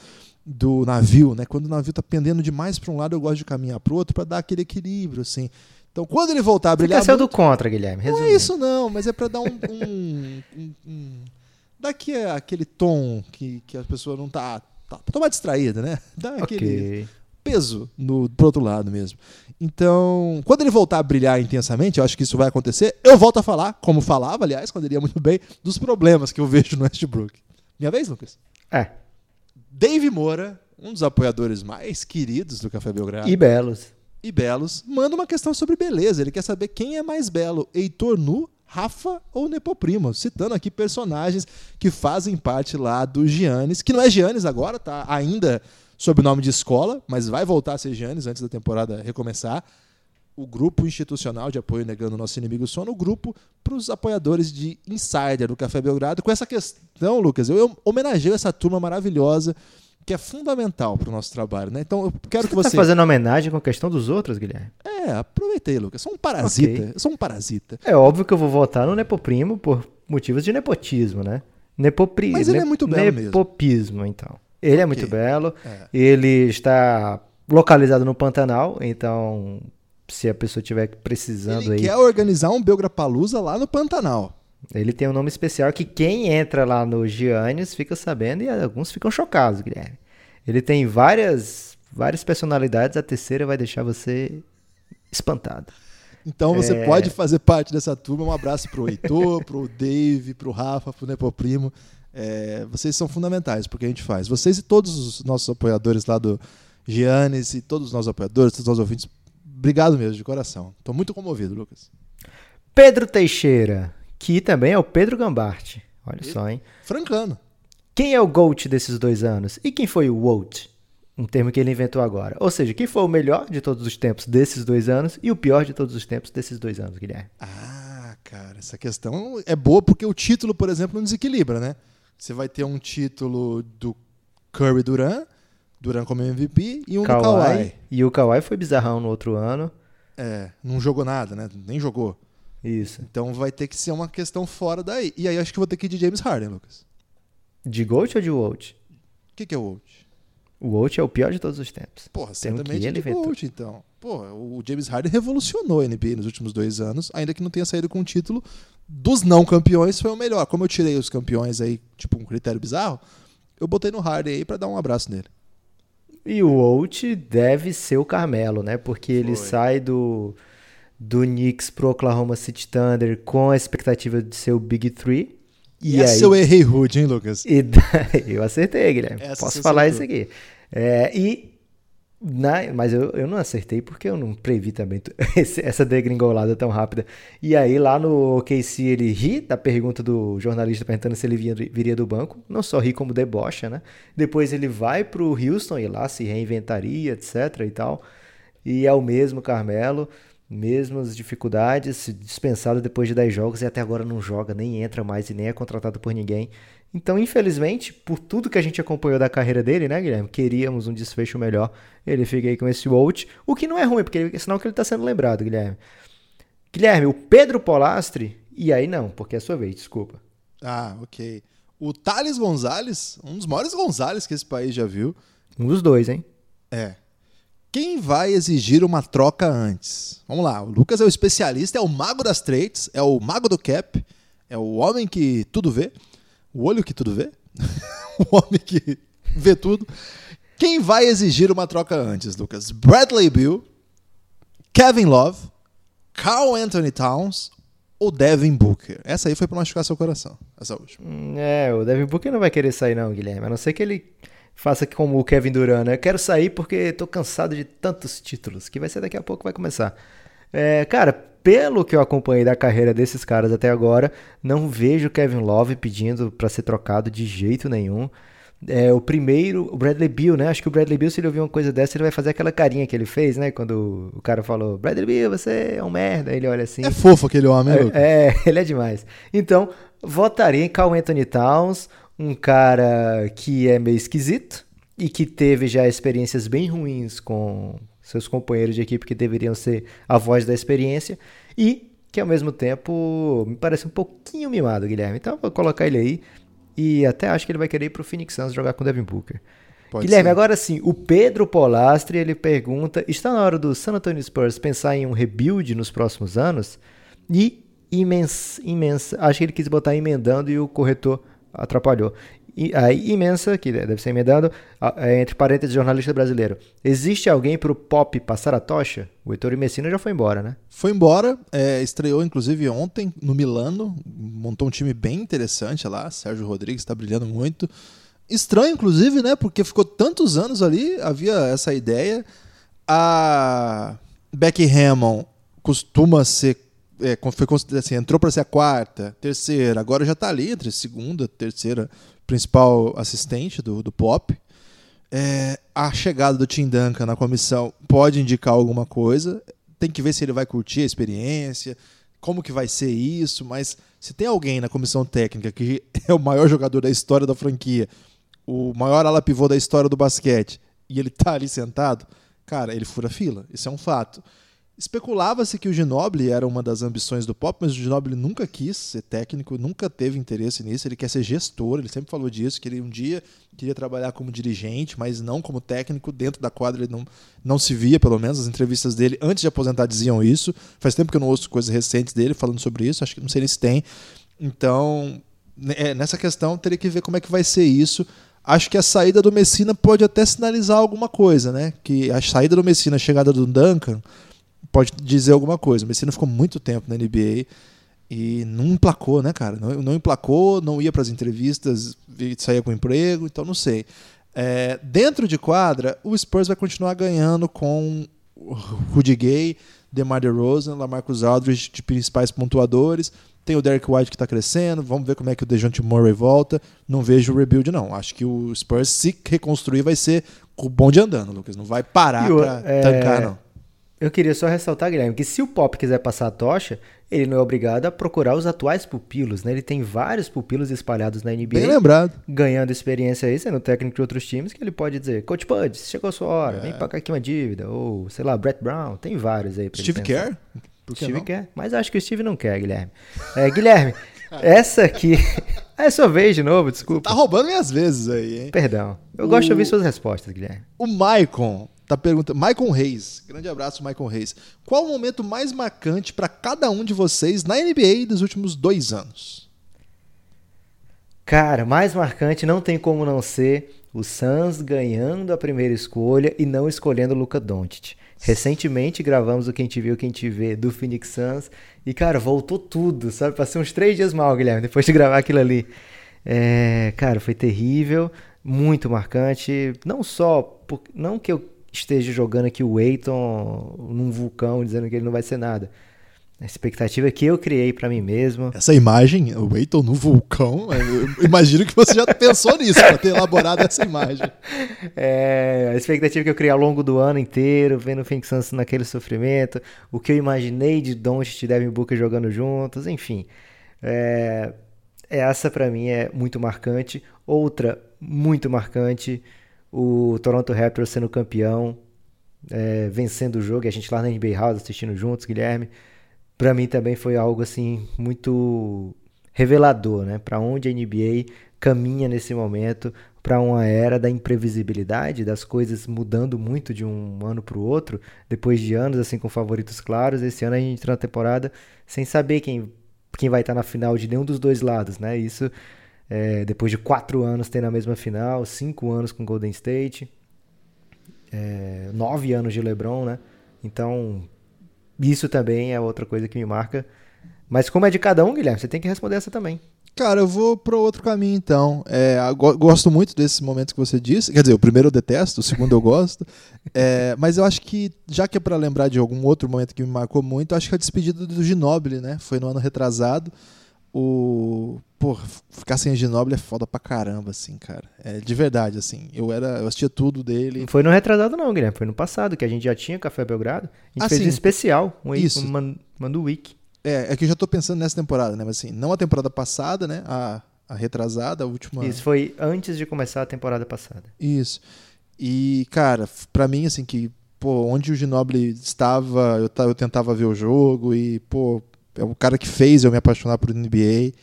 do navio, né? Quando o navio está pendendo demais para um lado, eu gosto de caminhar para o outro para dar aquele equilíbrio, assim. Então, quando ele voltar a brilhar. Você ser do contra, Guilherme. Não é isso, não, mas é para dar um. um, um, um daqui é aquele tom que, que a pessoa não tá. tá pra tomar distraída, né? Dá aquele Ok. Peso no, pro outro lado mesmo. Então, quando ele voltar a brilhar intensamente, eu acho que isso vai acontecer, eu volto a falar, como falava, aliás, quando ele ia muito bem, dos problemas que eu vejo no Westbrook. Minha vez, Lucas? É. Dave Moura, um dos apoiadores mais queridos do Café Belgrado E belos. e belos, manda uma questão sobre beleza. Ele quer saber quem é mais belo, Heitor Nu, Rafa ou Nepoprimo, citando aqui personagens que fazem parte lá do Giannis, que não é Giannis agora, tá ainda sob o nome de escola, mas vai voltar a ser Giannis antes da temporada recomeçar. O grupo institucional de apoio negando o nosso inimigo sono, o grupo para os apoiadores de Insider do Café Belgrado. Com essa questão, Lucas, eu, eu homenageio essa turma maravilhosa que é fundamental para o nosso trabalho, né? Então eu quero Você que você tá fazendo homenagem com a questão dos outros, Guilherme? é, aproveitei, Lucas. Sou um parasita. Ok. Eu sou um parasita. É óbvio que eu vou votar no Nepoprimo por motivos de nepotismo, né? Nepopri... Mas ele é muito belo mesmo. Nepopismo, então. Ele é muito belo. É. Ele está localizado no Pantanal, então se a pessoa estiver precisando Ele aí, quer organizar um Belgrapalusa lá no Pantanal. ele tem um nome especial que quem entra lá no Giannis fica sabendo e alguns ficam chocados, Guilherme. Ele tem várias várias personalidades, a terceira vai deixar você espantado. Então você É. pode fazer parte dessa turma. Um abraço pro Heitor, pro Dave, pro Rafa, pro Nepoprimo. É, vocês são fundamentais porque a gente faz. Vocês e todos os nossos apoiadores lá do Giannis e todos os nossos apoiadores, todos os nossos ouvintes, obrigado mesmo, de coração. Tô muito comovido, Lucas. Pedro Teixeira, que também é o Pedro Gambarte. Olha só, hein? Francano. Quem é o GOAT desses dois anos? E quem foi o WOAT? Um termo que ele inventou agora. Ou seja, quem foi o melhor de todos os tempos desses dois anos e o pior de todos os tempos desses dois anos, Guilherme? Ah, cara, essa questão é boa porque o título, por exemplo, não desequilibra, né? Você vai ter um título do Curry Duran, Duran como MVP, e um do Kawhi. E o Kawhi foi bizarrão no outro ano. É, não jogou nada, né? Nem jogou. Isso. Então vai ter que ser uma questão fora daí. E aí acho que vou ter que ir de James Harden, Lucas. De GOAT ou de WOAT? O que, que é o Volt? O WOAT é o pior de todos os tempos. Porra, Termo que certamente ele inventou. Volt, então. Porra, o James Harden revolucionou a NBA nos últimos dois anos, ainda que não tenha saído com o título. Dos não campeões foi o melhor. Como eu tirei os campeões aí, tipo, um critério bizarro, eu botei no Harden aí pra dar um abraço nele. E o WOAT deve ser o Carmelo, né? Porque ele Foi. sai do, do Knicks pro Oklahoma City Thunder com a expectativa de ser o Big Three. E essa eu errei rude, hein, Lucas? E daí, eu acertei, Guilherme. Essa Posso falar isso aqui. É, e na- mas eu, eu não acertei porque eu não previ também esse- essa degringolada tão rápida. E aí lá no OKC ele ri da pergunta do jornalista perguntando se ele vinha- viria do banco. Não só ri como debocha, né? Depois ele vai pro Houston e lá se reinventaria, etc e tal. E é o mesmo Carmelo, mesmas dificuldades, dispensado depois de 10 jogos e até agora não joga, nem entra mais e nem é contratado por ninguém. Então, infelizmente, por tudo que a gente acompanhou da carreira dele, né, Guilherme? Queríamos um desfecho melhor. Ele fica aí com esse out, o que não é ruim, porque é sinal que ele tá sendo lembrado, Guilherme. Guilherme, o Pedro Polastri, e aí não, porque é a sua vez, desculpa. Ah, ok. O Thales Gonzalez, um dos maiores Gonzalez que esse país já viu, Um dos dois, hein? é. Quem vai exigir uma troca antes? Vamos lá, o Lucas é o especialista, é o mago das trades, é o mago do cap, é o homem que tudo vê, o olho que tudo vê, o homem que vê tudo. Quem vai exigir uma troca antes, Lucas? Bradley Bill, Kevin Love, Carl Anthony Towns ou Devin Booker? Essa aí foi pra machucar seu coração, essa última. Hum, É, o Devin Booker não vai querer sair não, Guilherme. A não ser que ele faça como o Kevin Durant, né? Eu quero sair porque tô cansado de tantos títulos, que vai ser daqui a pouco vai começar. É, cara, pelo que eu acompanhei da carreira desses caras até agora, não vejo Kevin Love pedindo pra ser trocado de jeito nenhum. É, o primeiro, o Bradley Beal, né? Acho que o Bradley Beal, se ele ouvir uma coisa dessa, ele vai fazer aquela carinha que ele fez, né? Quando o cara falou, Bradley Beal, você é um merda. Ele olha assim. É fofo aquele homem? É, é, ele é demais. Então, votaria em Carl Anthony Towns, um cara que é meio esquisito e que teve já experiências bem ruins com seus companheiros de equipe que deveriam ser a voz da experiência. E que ao mesmo tempo me parece um pouquinho mimado, Guilherme. Então eu vou colocar ele aí e até acho que ele vai querer ir pro Phoenix Suns jogar com o Devin Booker. Pode Guilherme, ser. agora sim, o Pedro Polastri, ele pergunta, está na hora do San Antonio Spurs pensar em um rebuild nos próximos anos? E imensa, imensa, acho que ele quis botar emendando e o corretor atrapalhou. Aí, imensa, que deve ser emendando, a- é, entre parênteses, jornalista brasileiro. Existe alguém pro Pop passar a tocha? O Heitor Messina já foi embora, né? Foi embora, é, estreou inclusive ontem no Milano, montou um time bem interessante lá. Sérgio Rodrigues está brilhando muito. Estranho, inclusive, né? Porque ficou tantos anos ali, havia essa ideia. A Becky Hammond costuma ser. É, foi assim, entrou para ser a quarta, terceira, agora já está ali entre segunda, terceira, principal assistente do, do Pop. É, a chegada do Tim Duncan na comissão pode indicar alguma coisa. Tem que ver se ele vai curtir a experiência, como que vai ser isso, mas se tem alguém na comissão técnica que é o maior jogador da história da franquia, o maior ala pivô da história do basquete, e ele tá ali sentado, cara, ele fura fila. Isso é um fato. Especulava-se que o Ginobili era uma das ambições do Pop, mas o Ginobili nunca quis ser técnico, nunca teve interesse nisso. Ele quer ser gestor, ele sempre falou disso, que ele um dia queria trabalhar como dirigente, mas não como técnico. Dentro da quadra ele não, não se via, pelo menos. As entrevistas dele, antes de aposentar, diziam isso. Faz tempo que eu não ouço coisas recentes dele falando sobre isso, acho que não sei se tem. Então, é, nessa questão, teria que ver como é que vai ser isso. Acho que a saída do Messina pode até sinalizar alguma coisa, né? Que a saída do Messina, a chegada do Duncan, pode dizer alguma coisa. O Messina ficou muito tempo na NBA e não emplacou, né, cara? Não, não emplacou, não ia para as entrevistas, saía com emprego, então não sei. É, dentro de quadra, o Spurs vai continuar ganhando com Rudy Gay, DeMar DeRozan, LaMarcus Aldridge de principais pontuadores. Tem o Derek White que está crescendo. Vamos ver como é que o DeJounte Murray volta. Não vejo o rebuild, não. Acho que o Spurs, se reconstruir, vai ser com o bonde andando, Lucas. Não vai parar para é, tancar, não. Eu queria só ressaltar, Guilherme, que se o Pop quiser passar a tocha, ele não é obrigado a procurar os atuais pupilos, né? Ele tem vários pupilos espalhados na NBA. Bem lembrado. ganhando experiência aí, sendo técnico de outros times, que ele pode dizer, Coach Bud, chegou a sua hora, É. vem pagar aqui uma dívida, ou, sei lá, Brett Brown, tem vários aí pra Steve. Kerr? Por que Steve não? quer, mas acho que o Steve não quer, Guilherme. É, Guilherme, essa aqui... é sua vez de novo, desculpa. Tá roubando minhas vezes aí, hein? Perdão. Eu O- gosto de ouvir suas respostas, Guilherme. O Maicon tá perguntando. Maicon Reis. Grande abraço, Maicon Reis. Qual o momento mais marcante para cada um de vocês na NBA dos últimos dois anos? Cara, mais marcante não tem como não ser o Suns ganhando a primeira escolha e não escolhendo o Luca Doncic. Recentemente gravamos o Quem Te Viu, Quem Te Vê do Phoenix Suns e, cara, voltou tudo, sabe? Passei uns três dias mal, Guilherme, depois de gravar aquilo ali. É, cara, foi terrível, muito marcante. Não só, por, não que eu esteja jogando aqui o Eiton num vulcão dizendo que ele não vai ser nada. A expectativa que eu criei pra mim mesmo. Essa imagem, o Eiton no vulcão, eu imagino que você já pensou nisso para ter elaborado essa imagem. É, a expectativa que eu criei ao longo do ano inteiro, vendo o Phoenix Suns naquele sofrimento, o que eu imaginei de Doncic e Devin Booker jogando juntos, enfim. É, essa pra mim é muito marcante. Outra muito marcante, o Toronto Raptors sendo campeão, é, vencendo o jogo, e a gente lá na NBA House assistindo juntos, Guilherme. Pra mim também foi algo assim muito revelador, né? Para onde a NBA caminha nesse momento, para uma era da imprevisibilidade, das coisas mudando muito de um ano para o outro, depois de anos assim com favoritos claros. Esse ano a gente entra na temporada sem saber quem quem vai estar na final de nenhum dos dois lados, né? Isso é, depois de quatro anos tendo a mesma final, cinco anos com Golden State, é, nove anos de LeBron, né? Então isso também é outra coisa que me marca. Mas como é de cada um, Guilherme, você tem que responder essa também. Cara, eu vou para outro caminho então. É, gosto muito desses momentos que você disse. Quer dizer, o primeiro eu detesto, o segundo eu gosto. É, mas eu acho que, já que é para lembrar de algum outro momento que me marcou muito, acho que a despedida do Ginobili, né? Foi no ano retrasado. O. Pô, ficar sem Ginobili é foda pra caramba, assim, cara. É de verdade, assim. Eu era. Eu assistia tudo dele. Não foi no retrasado, não, Guilherme. Foi no passado, que a gente já tinha Café Belgrado. A gente Ah, fez sim. um especial, um, Isso. um Man- Mando Week. É, é que eu já tô pensando nessa temporada, né? Mas assim, não a temporada passada, né? A, a retrasada, a última. Isso foi antes de começar a temporada passada. Isso. E, cara, pra mim, assim, que, pô, onde o Ginobili estava, eu, eu tentava ver o jogo e, pô, é o cara que fez eu me apaixonar por NBA.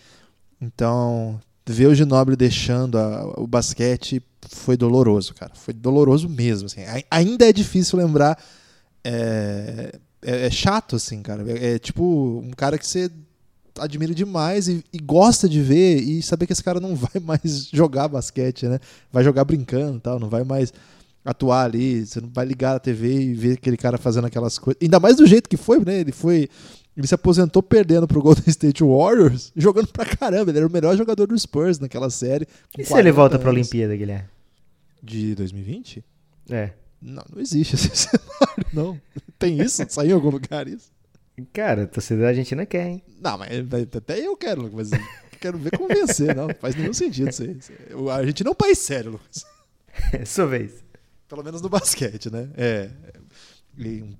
Então, ver o Ginoble deixando a, o basquete foi doloroso, cara. Foi doloroso mesmo. Assim. Ainda é difícil lembrar. É, é, é chato, assim, cara. É, é, tipo um cara que você admira demais e, e, gosta de ver e saber que esse cara não vai mais jogar basquete, né? Vai jogar brincando tal, não vai mais atuar ali, você não vai ligar a TV e ver aquele cara fazendo aquelas coisas. Ainda mais do jeito que foi, né? Ele foi. Ele se aposentou perdendo pro Golden State Warriors, jogando pra caramba. Ele era o melhor jogador do Spurs naquela série. E se ele volta anos. pra Olimpíada, Guilherme? De 2020? É. Não, não existe esse cenário, não. Tem isso? Saiu em algum lugar isso? Cara, a torcida da Argentina quer, hein? Não, mas até eu quero, Lucas. Mas quero ver como vencer, não. Faz nenhum sentido isso aí. A Argentina é um país sério, Lucas. É sua vez. Pelo menos no basquete, né? É.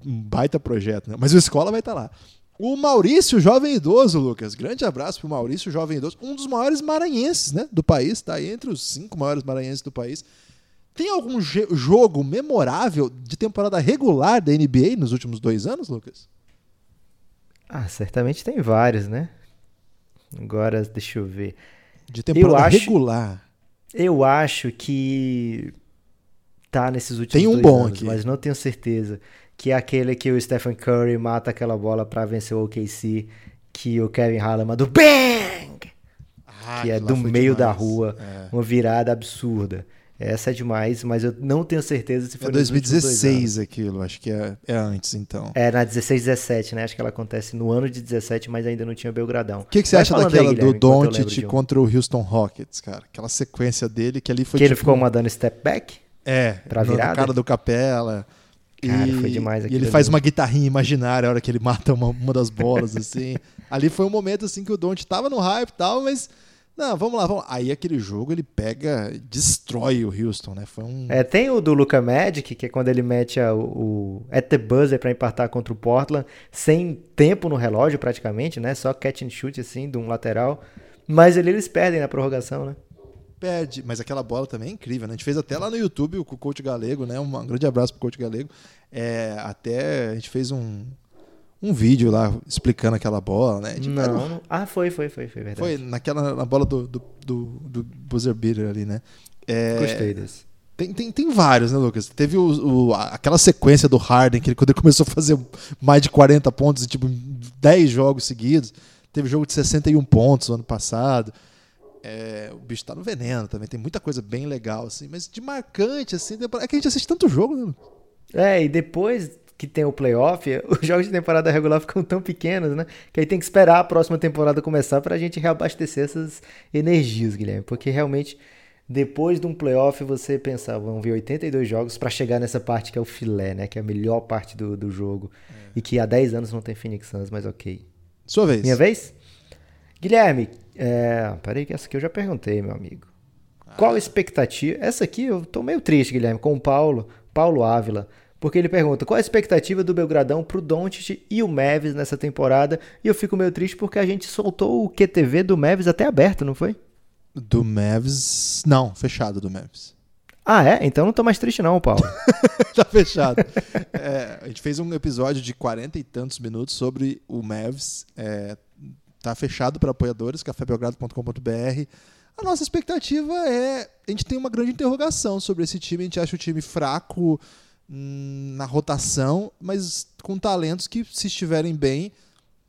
Um baita projeto, né? Mas o escola vai estar tá lá. O Maurício Jovem Idoso, Lucas. Grande abraço pro Maurício Jovem Idoso. Um dos maiores maranhenses, né? Do país. Está aí entre os cinco maiores maranhenses do país. Tem algum jogo memorável de temporada regular da NBA nos últimos dois anos, Lucas? Ah, certamente tem vários, né? Agora, deixa eu ver. De temporada eu acho, regular. Eu acho que tá nesses últimos tem um bom anos, aqui. mas não tenho certeza. Que é aquele que o Stephen Curry mata aquela bola para vencer o OKC, que o Kevin Harlan do BANG! Ah, que é do meio demais. da rua, é. uma virada absurda. Essa é demais, mas eu não tenho certeza se foi É 2016 aquilo, acho que é, é, antes então. É, na 16, 17, né? Acho que ela acontece no ano de 17, mas ainda não tinha Belgradão. O que, que você acha daquela aí, do Doncic contra o Houston Rockets, cara? Aquela sequência dele que ali foi Que tipo... ele ficou mandando step back? É, pra virada? cara do Capela. Cara, e, foi demais E ele faz uma guitarrinha imaginária a hora que ele mata uma, uma das bolas, assim. ali foi um momento assim que o Don't tava no hype e tal, mas não, vamos lá, vamos lá. Aí aquele jogo ele pega, destrói o Houston, né? Foi um. É, tem o do Luca Magic, que é quando ele mete a, o, o at the buzzer para empatar contra o Portland, sem tempo no relógio praticamente, né? Só catch and shoot assim, de um lateral. Mas ali eles perdem na prorrogação, né? Perde, mas aquela bola também é incrível, né? A gente fez até lá no YouTube com o coach Galego, né? Um grande abraço pro coach Galego. É, até a gente fez um, um vídeo lá explicando aquela bola, né? Tipo, não, não, Ah, foi, foi, foi, foi verdade. Foi naquela na bola do, do, do, do buzzer beater ali, né? É, Gostei desse. Tem, tem, tem vários, né, Lucas? Teve o, o, aquela sequência do Harden, que ele, quando ele começou a fazer mais de 40 pontos tipo 10 jogos seguidos. Teve jogo de 61 pontos no ano passado. É, o bicho tá no veneno também. Tem muita coisa bem legal, assim. Mas de marcante, assim. É que a gente assiste tanto jogo, né? É, e depois que tem o playoff, os jogos de temporada regular ficam tão pequenos, né? Que aí tem que esperar a próxima temporada começar para a gente reabastecer essas energias, Guilherme. Porque realmente, depois de um playoff, você pensa, vão vir 82 jogos para chegar nessa parte que é o filé, né? Que é a melhor parte do, do jogo. É. E que há 10 anos não tem Phoenix Suns, mas ok. Sua vez. Minha vez? Guilherme, é... peraí que essa aqui eu já perguntei, meu amigo. Ah. Qual a expectativa? Essa aqui eu tô meio triste, Guilherme, com o Paulo, Paulo Ávila. Porque ele pergunta qual a expectativa do Belgradão pro Doncic e o Mavis nessa temporada. E eu fico meio triste porque a gente soltou o QTV do Mavis até aberto, não foi? Do Mavis. Não, fechado do Mavis. Ah, é? Então não tô mais triste, não, Paulo. tá fechado. É, a gente fez um episódio de 40 e tantos minutos sobre o Mavs. É, tá fechado para apoiadores, cafébelgrado.com.br. A nossa expectativa é. A gente tem uma grande interrogação sobre esse time. A gente acha o time fraco Hum, na rotação, mas com talentos que, se estiverem bem,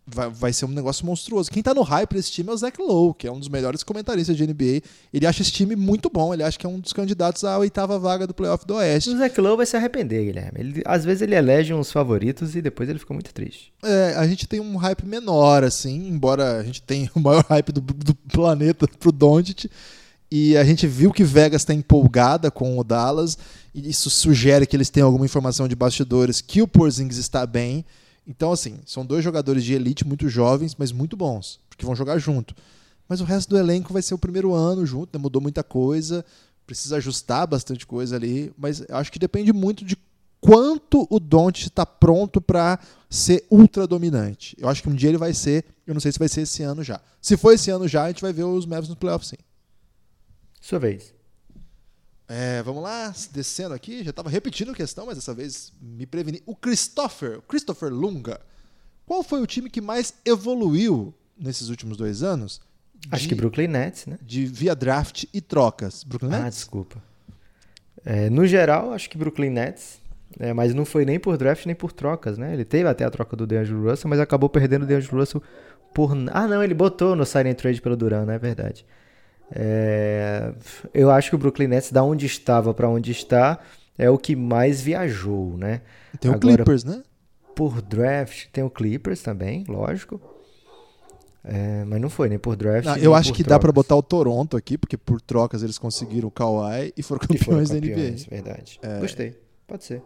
vai, vai ser um negócio monstruoso. Quem tá no hype desse time é o Zach Lowe, que é um dos melhores comentaristas de NBA. Ele acha esse time muito bom, ele acha que é um dos candidatos à oitava vaga do playoff do Oeste. O Zach Lowe vai se arrepender, Guilherme. Ele, às vezes ele elege uns favoritos e depois ele fica muito triste. É, a gente tem um hype menor, assim, embora a gente tenha o maior hype do, do planeta pro Doncic. E a gente viu que Vegas está empolgada com o Dallas isso sugere que eles têm alguma informação de bastidores que o Porzingis está bem. Então, assim, são dois jogadores de elite muito jovens, mas muito bons, porque vão jogar junto. Mas o resto do elenco vai ser o primeiro ano junto, né? mudou muita coisa, precisa ajustar bastante coisa ali, mas acho que depende muito de quanto o Don't está pronto para ser ultra dominante. Eu acho que um dia ele vai ser, eu não sei se vai ser esse ano já. Se for esse ano já, a gente vai ver os Mavs no playoff sim. Sua vez. É, vamos lá, descendo aqui, já estava repetindo a questão, mas dessa vez me preveni. O Christopher, Christopher Lunga. Qual foi o time que mais evoluiu nesses últimos dois anos? Acho de- que Brooklyn Nets, né? De via draft e trocas. Brooklyn Ah, Nets? desculpa. É, no geral, acho que Brooklyn Nets, é, mas não foi nem por draft nem por trocas, né? Ele teve até a troca do DeAngelo Russell, mas acabou perdendo o DeAngelo Russell por... Ah, não, ele botou no sign and trade pelo Duran, não é verdade. É, eu acho que o Brooklyn Nets, da onde estava para onde está, é o que mais viajou, né? Tem o Agora- Clippers, né? Por draft, tem o Clippers também, lógico. É, mas não foi nem por draft. Não, eu acho que dá pra trocas. botar o Toronto aqui, porque por trocas eles conseguiram o Kawhi e foram E foram campeões da campeões, NBA. verdade. Gostei, pode ser.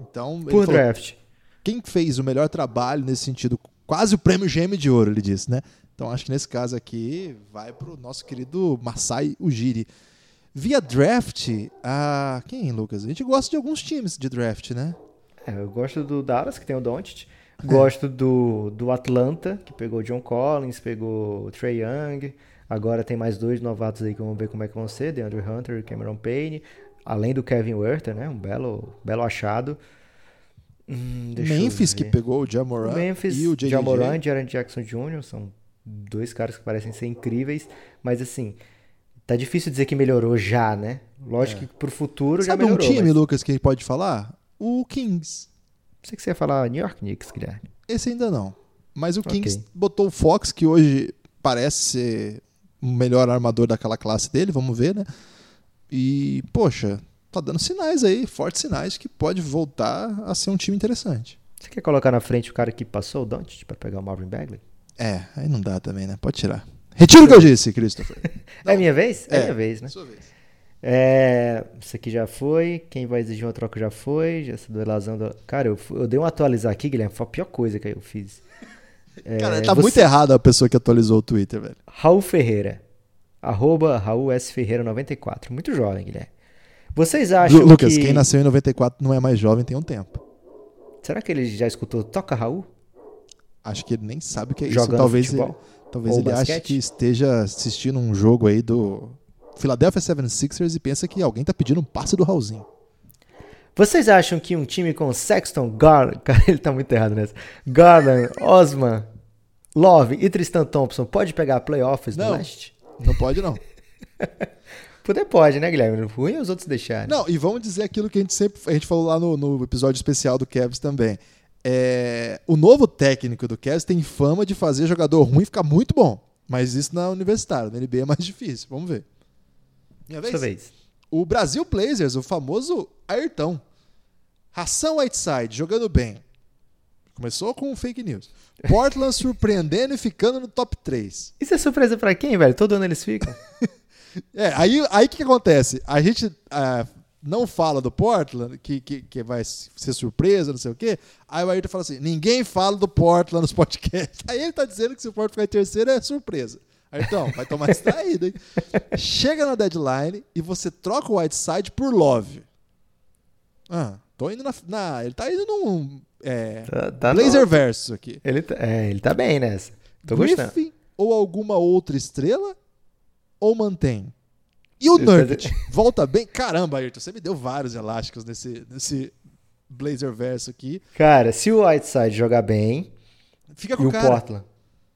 Então, Por falou, draft. quem fez o melhor trabalho nesse sentido, quase o prêmio GM de ouro, ele disse, né? Então acho que nesse caso aqui vai pro nosso querido Masai Ujiri. Via draft, ah, quem, Lucas? A gente gosta de alguns times de draft, né? É, eu gosto do Dallas, que tem o Doncic. Gosto do, do Atlanta, que pegou o John Collins, pegou o Trey Young. Agora tem mais dois novatos aí que vamos ver como é que vão ser, DeAndre Hunter e Cameron Payne. Além do Kevin Werther, né? Um belo, belo achado. Hum, Memphis, que pegou o Jamoran O Memphis, e o JJJ. Jamoran e Jaren Jackson Jr. são dois caras que parecem ser incríveis, mas assim, tá difícil dizer que melhorou já, né? Lógico que pro futuro já É. Sabe um melhorou. time, mas... Lucas, que a gente pode falar? O Kings. Pensei que você ia falar New York Knicks, Guilherme. Esse ainda não. Mas o Kings botou o Fox, que hoje parece ser o melhor armador daquela classe dele, vamos ver, né? E, poxa, tá dando sinais aí, fortes sinais, que pode voltar a ser um time interessante. Você quer colocar na frente o cara que passou o Doncic para pegar o Marvin Bagley? É, aí não dá também, né? Pode tirar. Retiro o que eu disse, Christopher. É minha vez? É, É. minha vez, né? Sua vez. É, isso aqui já foi. Quem vai exigir uma troca já foi. Já se duelazando. Cara, eu, eu dei um atualizar aqui, Guilherme. Foi a pior coisa que eu fiz. É, Cara, tá você- muito errado a pessoa que atualizou o Twitter, velho. Raul Ferreira. Arroba Raul S. Ferreira 94. Muito jovem, Guilherme. Vocês acham Lu- Lucas, que... quem nasceu em 94 não é mais jovem tem um tempo. Será que ele já escutou Toca Raul? Acho que ele nem sabe o que é isso. Talvez futebol? ele, talvez ele ache que esteja assistindo um jogo aí do Philadelphia 76ers e pensa que alguém tá pedindo um passe do Raulzinho. Vocês acham que um time com Sexton, Garland... Cara, ele tá muito errado nessa. Garland, Osman, Love e Tristan Thompson pode pegar playoffs no leste? Não pode, não. Poder pode, né, Guilherme? Ruim é os outros deixarem. Não, e vamos dizer aquilo que a gente sempre a gente falou lá no, no episódio especial do Cavs também. É, o novo técnico do Cavs tem fama de fazer jogador ruim ficar muito bom. Mas isso na universitária, na NBA é mais difícil. Vamos ver. Minha Sua vez. O Brasil Blazers, o famoso Ayrton. Ração Whiteside, jogando bem. Começou com fake news. Portland surpreendendo e ficando no top 3. Isso é surpresa pra quem, velho? Todo ano eles ficam. É, aí o aí que, que acontece? A gente ah, não fala do Portland, que, que, que vai ser surpresa, não sei o quê. Aí o Ayrton fala assim: ninguém fala do Portland nos podcasts. Aí ele tá dizendo que se o Portland ficar em terceiro é surpresa. Ayrton, vai tomar distraído, hein? Chega na deadline e você troca o Whiteside por Love. Ah, tô indo na. na- ele tá indo num. É, Tá, tá Blazer no- verso aqui. Ele tá, é, ele tá bem nessa. Tô gostando. Griffin ou alguma outra estrela? Ou mantém? E o Nurkic? Volta bem? Caramba, Ayrton, você me deu vários elásticos nesse, nesse Blazer verso aqui. Cara, se o Whiteside jogar bem Fica e com o o cara. Portland.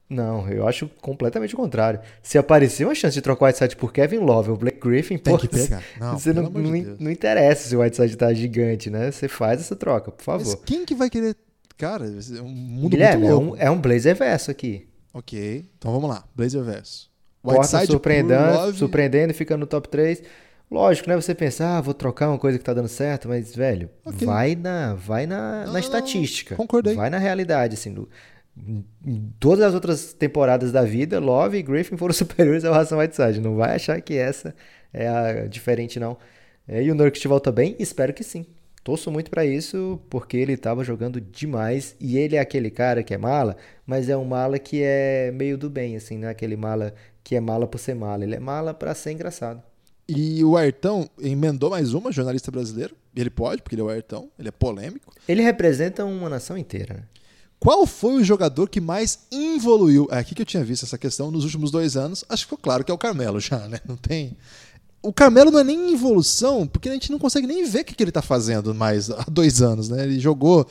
Não, eu acho completamente o contrário. Se aparecer uma chance de trocar o Whiteside por Kevin Love ou Blake Griffin, Tem pô, que pegar. Não, você não, de não, não interessa se o Whiteside tá gigante, né? Você faz essa troca, por Mas favor. quem que vai querer. Cara, é um mundo Guilherme, é muito louco. um, é um Blazer verso aqui. Ok, então vamos lá. Blazer verso. Por surpreendendo, Love. surpreendendo e ficando no top 3. Lógico, né? Você pensar, ah, vou trocar uma coisa que tá dando certo, mas, velho, Ok. vai na, vai na, Não, na estatística. concordei. Vai na realidade, assim. em todas as outras temporadas da vida, Love e Griffin foram superiores ao Ração Whiteside. Não vai achar que essa é a diferente, não. É, e o Nurkic volta bem? Espero que sim. Torço muito pra isso, porque ele tava jogando demais. E ele é aquele cara que é mala, mas é um mala que é meio do bem, assim, não é aquele mala que é mala por ser mala. Ele é mala pra ser engraçado. E o Ayrton emendou mais uma, jornalista brasileiro. Ele pode, porque ele é o Ayrton, ele é polêmico. Ele representa uma nação inteira, né? Qual foi o jogador que mais evoluiu? É aqui que eu tinha visto essa questão nos últimos dois anos. Acho que ficou claro que é o Carmelo já, né? Não tem. O Carmelo não é nem evolução, porque a gente não consegue nem ver o que que ele tá fazendo mais há dois anos, né? Ele jogou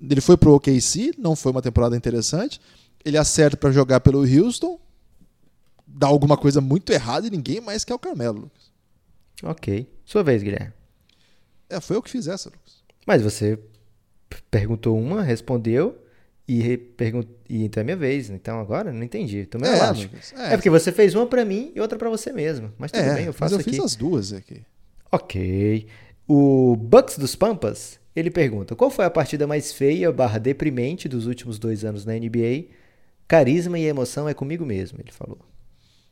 Ele foi pro OKC, não foi uma temporada interessante. Ele acerta para jogar pelo Houston, dá alguma coisa muito errada e ninguém mais quer o Carmelo, Lucas. Ok. Sua vez, Guilherme. É, foi eu que fiz essa, Lucas. Mas você perguntou uma, respondeu e, re- pergun- e então é minha vez. Então agora não entendi. Tô meio É. Lucas, É, é. porque você fez uma pra mim e outra pra você mesmo. Mas tudo é, bem, eu mas faço eu aqui. fiz as duas aqui. Ok. O Bucks dos Pampas, ele pergunta: qual foi a partida mais feia barra deprimente dos últimos dois anos na NBA? Carisma e emoção é comigo mesmo, ele falou.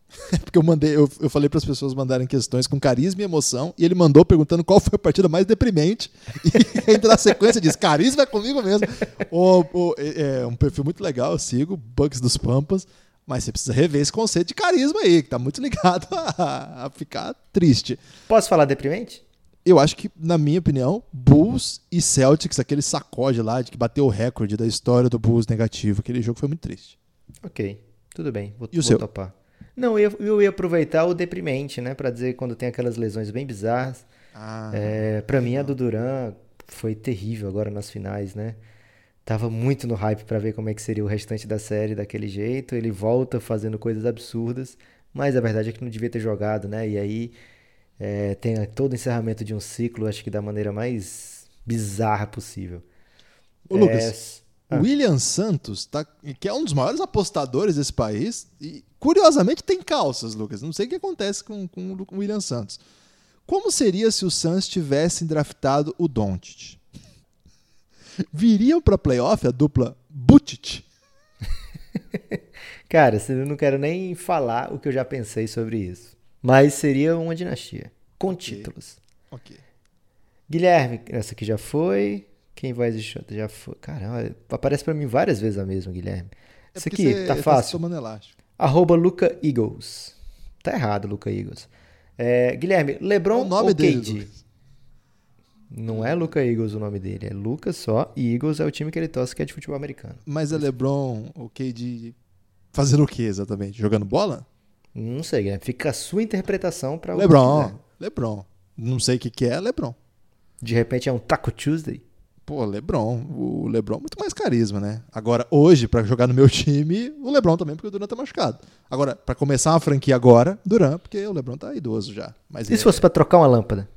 Porque eu mandei, eu, eu falei para as pessoas mandarem questões com carisma e emoção, e ele mandou perguntando qual foi a partida mais deprimente. E ainda na sequência diz: carisma é comigo mesmo. O, o- é, um perfil muito legal, eu sigo, Bugs dos Pampas. Mas você precisa rever esse conceito de carisma aí, que tá muito ligado a, a ficar triste. Posso falar deprimente? Eu acho que, na minha opinião, Bulls e Celtics, aquele sacode lá de que bateu o recorde da história do Bulls negativo, aquele jogo foi muito triste. Ok, tudo bem, vou, E o vou seu? topar. Não, eu, eu ia aproveitar o deprimente, né? Pra dizer quando tem aquelas lesões bem bizarras. Ah, É, pra mim, a do Duran foi terrível agora nas finais, né? Tava muito no hype pra ver como é que seria o restante da série daquele jeito. Ele volta fazendo coisas absurdas, mas a verdade é que não devia ter jogado, né? E aí é, tem todo o encerramento de um ciclo, acho que da maneira mais bizarra possível. Ô, É, Lucas, O William Santos, tá, que é um dos maiores apostadores desse país, e curiosamente tem calças, Lucas. Não sei o que acontece com, com o William Santos. Como seria se o Suns tivessem draftado o Doncic? Viriam para playoff a dupla Butich? Cara, eu não quero nem falar o que eu já pensei sobre isso. Mas seria uma dinastia. Com títulos. Ok. Guilherme, essa aqui já foi. Quem vai existir? Já foi. Caramba, aparece pra mim várias vezes a mesma, Guilherme. É Isso aqui tá fácil. Arroba Luca Eagles. Tá errado, Luca Eagles. É, Guilherme, LeBron Qual o nome ou dele, KD? Não é Luca Eagles o nome dele, é Lucas só. E Eagles é o time que ele torce que é de futebol americano. Mas é LeBron, o KD, fazendo o que exatamente? Jogando bola? Não sei, Guilherme. Fica a sua interpretação pra o LeBron. quiser. LeBron. Não sei o que, que é, LeBron. De repente é um Taco Tuesday. Pô, LeBron. O LeBron é muito mais carisma, né? Agora, hoje, pra jogar no meu time, o LeBron também, porque o Duran tá machucado. Agora, pra começar uma franquia agora, Duran, porque o LeBron tá idoso já. Mas E é se fosse pra trocar uma lâmpada?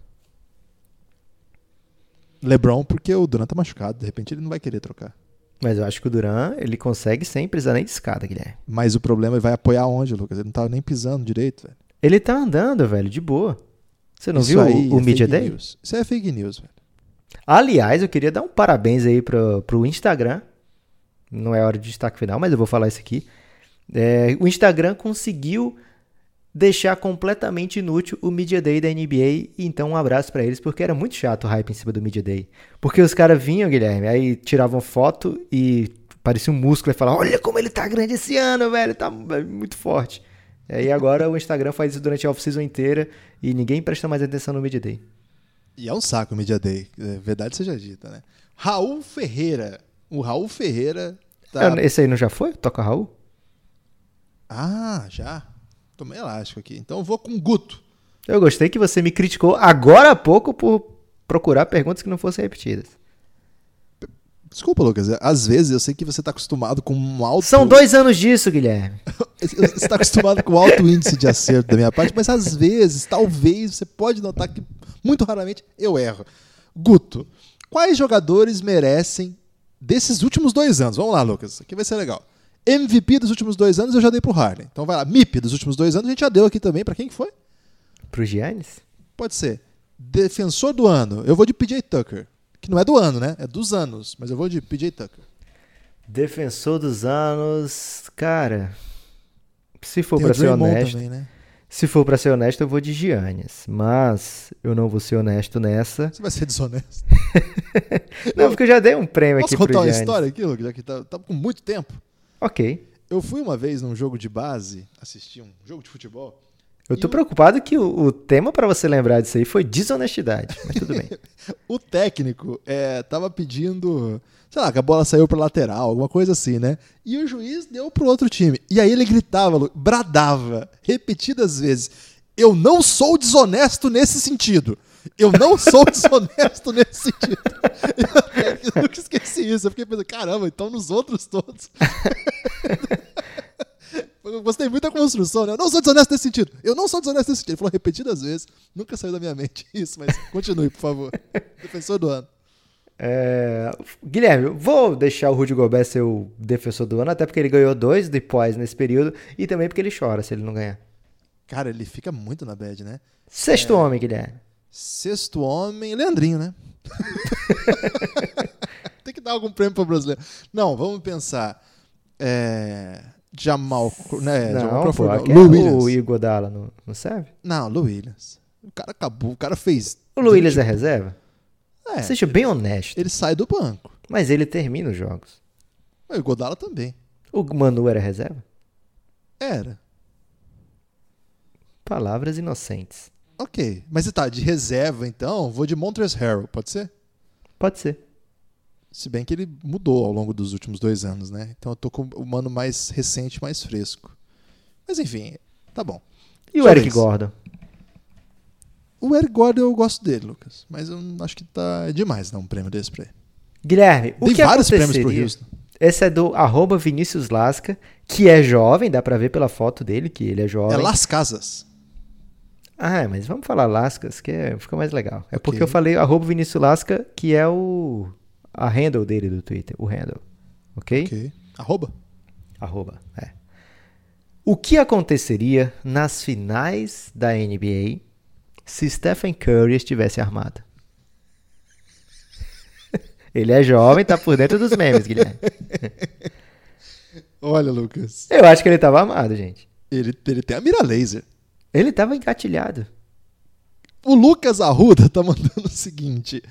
LeBron, porque o Duran tá machucado. De repente ele não vai querer trocar. Mas eu acho que o Duran, ele consegue sem precisar nem de escada, Guilherme. Mas o problema é vai apoiar onde, Lucas? Ele não tava nem pisando direito, velho. Ele tá andando, velho, de boa. Você não Isso viu o, o é Media Day? news. Isso é fake news, velho. Aliás, eu queria dar um parabéns aí pro, pro Instagram. Não é hora de destaque final, mas eu vou falar isso aqui. É, o Instagram conseguiu deixar completamente inútil o Media Day da NBA. Então, um abraço pra eles, porque era muito chato o hype em cima do Media Day. Porque os caras vinham, Guilherme, aí tiravam foto e parecia um músculo e falavam: Olha como ele tá grande esse ano, velho, tá muito forte. E agora o Instagram faz isso durante a off-season inteira e ninguém presta mais atenção no Media Day. E é um saco o Media Day. É verdade seja dita, né? Raul Ferreira. O Raul Ferreira tá. Esse aí não já foi? Toca Raul? Ah, já. Tomei elástico aqui. Então eu vou com Guto. Eu gostei que você me criticou agora há pouco por procurar perguntas que não fossem repetidas. Desculpa, Lucas. Às vezes eu sei que você está acostumado com um alto. São dois anos disso, Guilherme. Você está acostumado com alto índice de acerto da minha parte, mas às vezes, talvez, você pode notar que muito raramente eu erro. Guto, quais jogadores merecem desses últimos dois anos? Vamos lá, Lucas. Aqui vai ser legal. MVP dos últimos dois anos eu já dei pro Harden. Então vai lá. MIP dos últimos dois anos a gente já deu aqui também. Para quem que foi? Pro Giannis? Pode ser. Defensor do ano. Eu vou de PJ Tucker. Que não é do ano, né? É dos anos. Mas eu vou de PJ Tucker. Defensor dos anos. Cara. Se for o ser honesto. também, né? Se for pra ser honesto, eu vou de Giannis. Mas eu não vou ser honesto nessa. Você vai ser desonesto. Não, porque eu já dei um prêmio Posso aqui pro contar uma história aqui, Lucas? Já que tá, tá com muito tempo. Ok. Eu fui uma vez num jogo de base, assisti um jogo de futebol. Eu tô E o- preocupado que o, o tema pra você lembrar disso aí foi desonestidade. Mas tudo bem. O técnico é, tava pedindo, sei lá, que a bola saiu pra lateral, alguma coisa assim, né? E o juiz deu pro outro time. E aí ele gritava, bradava, repetidas vezes: Eu não sou desonesto nesse sentido. Eu não sou desonesto nesse sentido. Eu, eu nunca esqueci isso. Eu fiquei pensando, caramba, então nos outros todos. Eu gostei muito da construção, né? Eu não sou desonesto nesse sentido. Eu não sou desonesto nesse sentido. Ele falou repetidas vezes. Nunca saiu da minha mente isso, mas continue, por favor. Defensor do ano. É, Guilherme, vou deixar o Rudy Gobert ser o defensor do ano, até porque ele ganhou dois depois nesse período e também porque ele chora se ele não ganhar. Cara, ele fica muito na bad, né? Sexto homem, Guilherme. Sexto homem, Leandrinho, né? Tem que dar algum prêmio para brasileiro. Não, vamos pensar. É... Jamal, né? não, Jamal Crawford, não. é o Igor Dalla não, não serve? Não, Lou Williams. O cara acabou, o cara fez. O Lou Williams é reserva? É, Seja bem honesto. ele sai do banco. Mas ele termina os jogos. O Godala também. O Manu era reserva? Era. Palavras inocentes. Ok. Mas você tá de reserva, então, vou de Montrezl Harrell, pode ser? Pode ser. Se bem que ele mudou ao longo dos últimos dois anos, né? Então eu tô com o mano mais recente, mais fresco. Mas enfim, tá bom. E o Eric vez. Gordon? O Eric Gordon eu gosto dele, Lucas. Mas eu acho que tá é demais dar um prêmio desse pra ele. Guilherme, o Tem que vários prêmios pro Houston. Esse é do arroba Vinícius Lasca, que é jovem, dá pra ver pela foto dele que ele é É jovem. Las Casas. Ah, mas vamos falar Lascas, que é- fica mais legal. É porque Ok. eu falei arroba Vinícius Lasca, que é o a handle dele do Twitter, o handle. Ok? Ok. Arroba. Arroba, é. O que aconteceria nas finais da NBA se Stephen Curry estivesse armado? Ele é jovem, tá por dentro dos memes, Guilherme. Olha, Lucas. Eu acho que ele tava armado, gente. Ele, ele tem a mira laser. Ele tava engatilhado. O Lucas Arruda tá mandando o seguinte: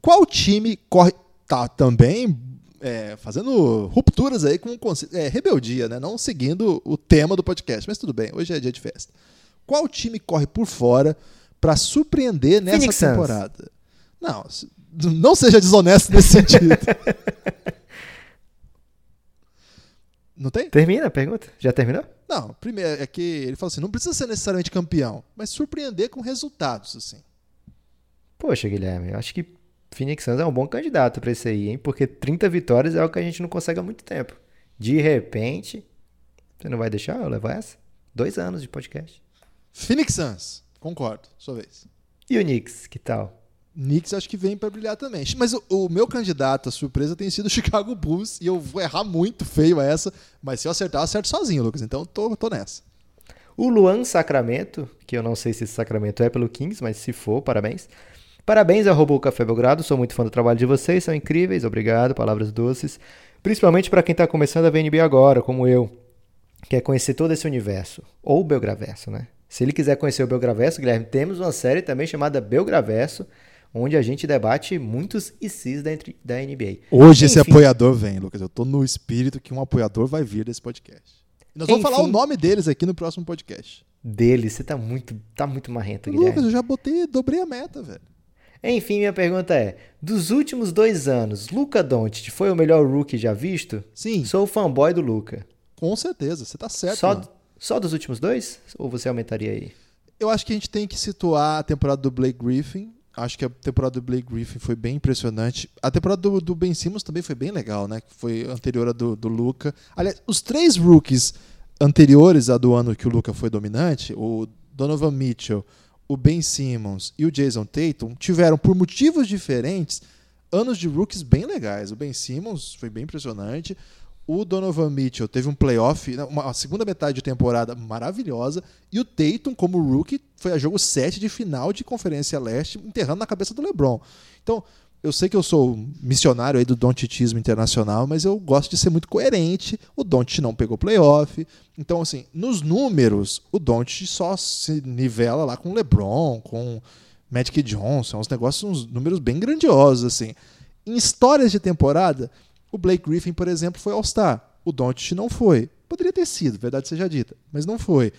qual time corre. Tá também é, fazendo rupturas aí com. É, rebeldia, né? Não seguindo o tema do podcast, mas tudo bem, hoje é dia de festa. Qual time corre por fora pra surpreender nessa Phoenix temporada? Não, não seja desonesto nesse sentido. Não tem? Termina a pergunta? Já terminou? Não, primeiro é que ele falou assim: não precisa ser necessariamente campeão, mas surpreender com resultados, assim. Poxa, Guilherme, eu acho que Phoenix Suns é um bom candidato pra esse aí, hein? Porque 30 vitórias é algo que a gente não consegue há muito tempo. De repente, você não vai deixar eu levar essa? Dois anos de podcast. Phoenix Suns, concordo, sua vez. E o Knicks, que tal? Knicks acho que vem pra brilhar também. Mas o, o meu candidato à surpresa tem sido o Chicago Bulls e eu vou errar muito feio essa, mas se eu acertar, eu acerto sozinho, Lucas. Então eu tô, tô nessa. O Luan Sacramento, que eu não sei se esse Sacramento é pelo Kings, mas se for, parabéns. Parabéns, arroba o Café Belgrado, sou muito fã do trabalho de vocês, são incríveis, obrigado, palavras doces. Principalmente para quem tá começando a ver NBA agora, como eu, quer conhecer todo esse universo, ou o Belgraverso, né? Se ele quiser conhecer o Belgraverso, Guilherme, temos uma série também chamada Belgraverso, onde a gente debate muitos ICs da, da NBA. Hoje esse Enfim. apoiador vem, Lucas. Eu tô no espírito que um apoiador vai vir desse podcast. E nós vamos Enfim. falar o nome deles aqui no próximo podcast. Dele, você tá muito, tá muito marrento, Lucas, Guilherme. eu já botei, dobrei a meta, velho. Enfim, minha pergunta é: dos últimos dois anos, Luca Doncic foi o melhor rookie já visto? Sim, Sou fanboy do Luca. com certeza. Você tá certo. Só, mano. só dos últimos dois? Ou você aumentaria aí? Eu acho que a gente tem que situar a temporada do Blake Griffin. Acho que a temporada do Blake Griffin foi bem impressionante. A temporada do, do Ben Simmons também foi bem legal, né? Que foi anterior à do, do Luca. Aliás, os três rookies anteriores à do ano que o Luca foi dominante, o Donovan Mitchell, o Ben Simmons e o Jason Tatum, tiveram, por motivos diferentes, anos de rookies bem legais. O Ben Simmons foi bem impressionante. O Donovan Mitchell teve um playoff, uma uma segunda metade de temporada maravilhosa. E o Tatum, como rookie, foi a jogo 7 de final de Conferência Leste, enterrando na cabeça do LeBron. Então, eu sei que eu sou missionário aí do Doncitismo internacional, mas eu gosto de ser muito coerente. O Doncic não pegou playoff. Então, assim, nos números, o Doncic só se nivela lá com o LeBron, com Magic Johnson, uns negócios, uns números bem grandiosos, assim. Em histórias de temporada, o Blake Griffin, por exemplo, foi All-Star. O Doncic não foi. Poderia ter sido, verdade seja dita, mas não foi.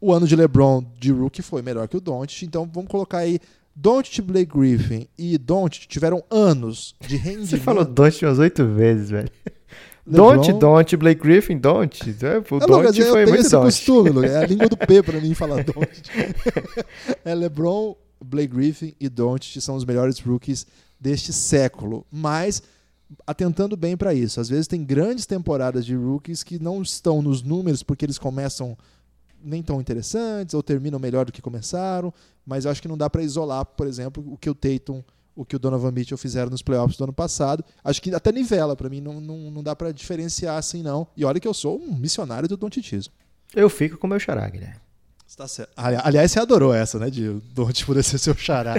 O ano de LeBron de rookie foi melhor que o Doncic, então vamos colocar aí Doncic, Blake Griffin e Doncic tiveram anos de rendimento. Você falou Don't umas oito vezes, velho. LeBron- Don't, Don't, Blake Griffin, Don't. É, O É, Don't eu foi tenho esse Don't. costume. É a língua do P pra mim falar Doncic. é LeBron, Blake Griffin e Doncic são os melhores rookies deste século, mas atentando bem para isso. Às vezes tem grandes temporadas de rookies que não estão nos números porque eles começam nem tão interessantes ou terminam melhor do que começaram, mas eu acho que não dá para isolar, por exemplo, o que o Tatum, o que o Donovan Mitchell fizeram nos playoffs do ano passado. Acho que até nivela para mim, não, não, não dá para diferenciar assim não. E olha que eu sou um missionário do dontitismo. Eu fico com o meu xará, Guilherme. Tá certo. Aliás, você adorou essa, né, de Don't poder ser seu xará.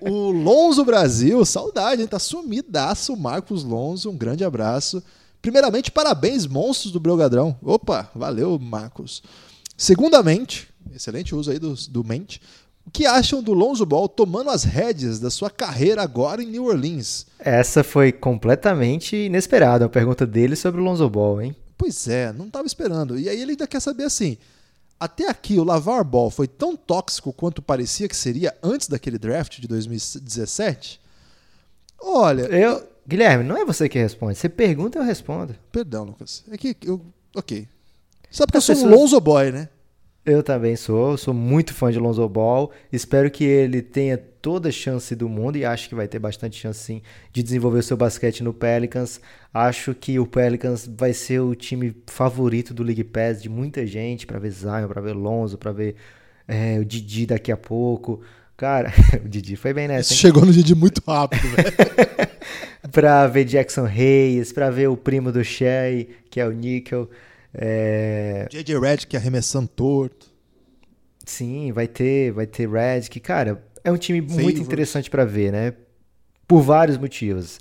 o Lonzo Brasil, saudade, hein? Tá sumidaço o Marcos Lonzo, um grande abraço. Primeiramente, parabéns, monstros do Belgadrão. Opa, valeu, Marcos. Segundamente, excelente uso aí do, do mente. O que acham do Lonzo Ball tomando as rédeas da sua carreira agora em New Orleans? Essa foi completamente inesperada, a pergunta dele sobre o Lonzo Ball, hein? Pois é, não estava esperando. E aí ele ainda quer saber assim: até aqui o Lavar Ball foi tão tóxico quanto parecia que seria antes daquele draft de 2017? Olha. Eu, Guilherme, não é você que responde. Você pergunta eu respondo. Perdão, Lucas. É que eu. Ok. Porque As eu sou pessoas... um Lonzo Boy, né? Eu também sou, sou muito fã de Lonzo Ball. Espero que ele tenha toda a chance do mundo e acho que vai ter bastante chance sim de desenvolver o seu basquete no Pelicans. Acho que o Pelicans vai ser o time favorito do League Pass de muita gente para ver Zion, para ver Lonzo, para ver é, o Didi daqui a pouco. Cara, o Didi foi bem nessa. Hein? Chegou no Didi muito rápido, velho. pra ver Jackson Reyes, pra ver o primo do Shea, que é o Nickel. É... JJ Redick arremessando torto. Sim, vai ter, vai ter Redick. Cara, é um time muito interessante para ver, né? Por vários motivos.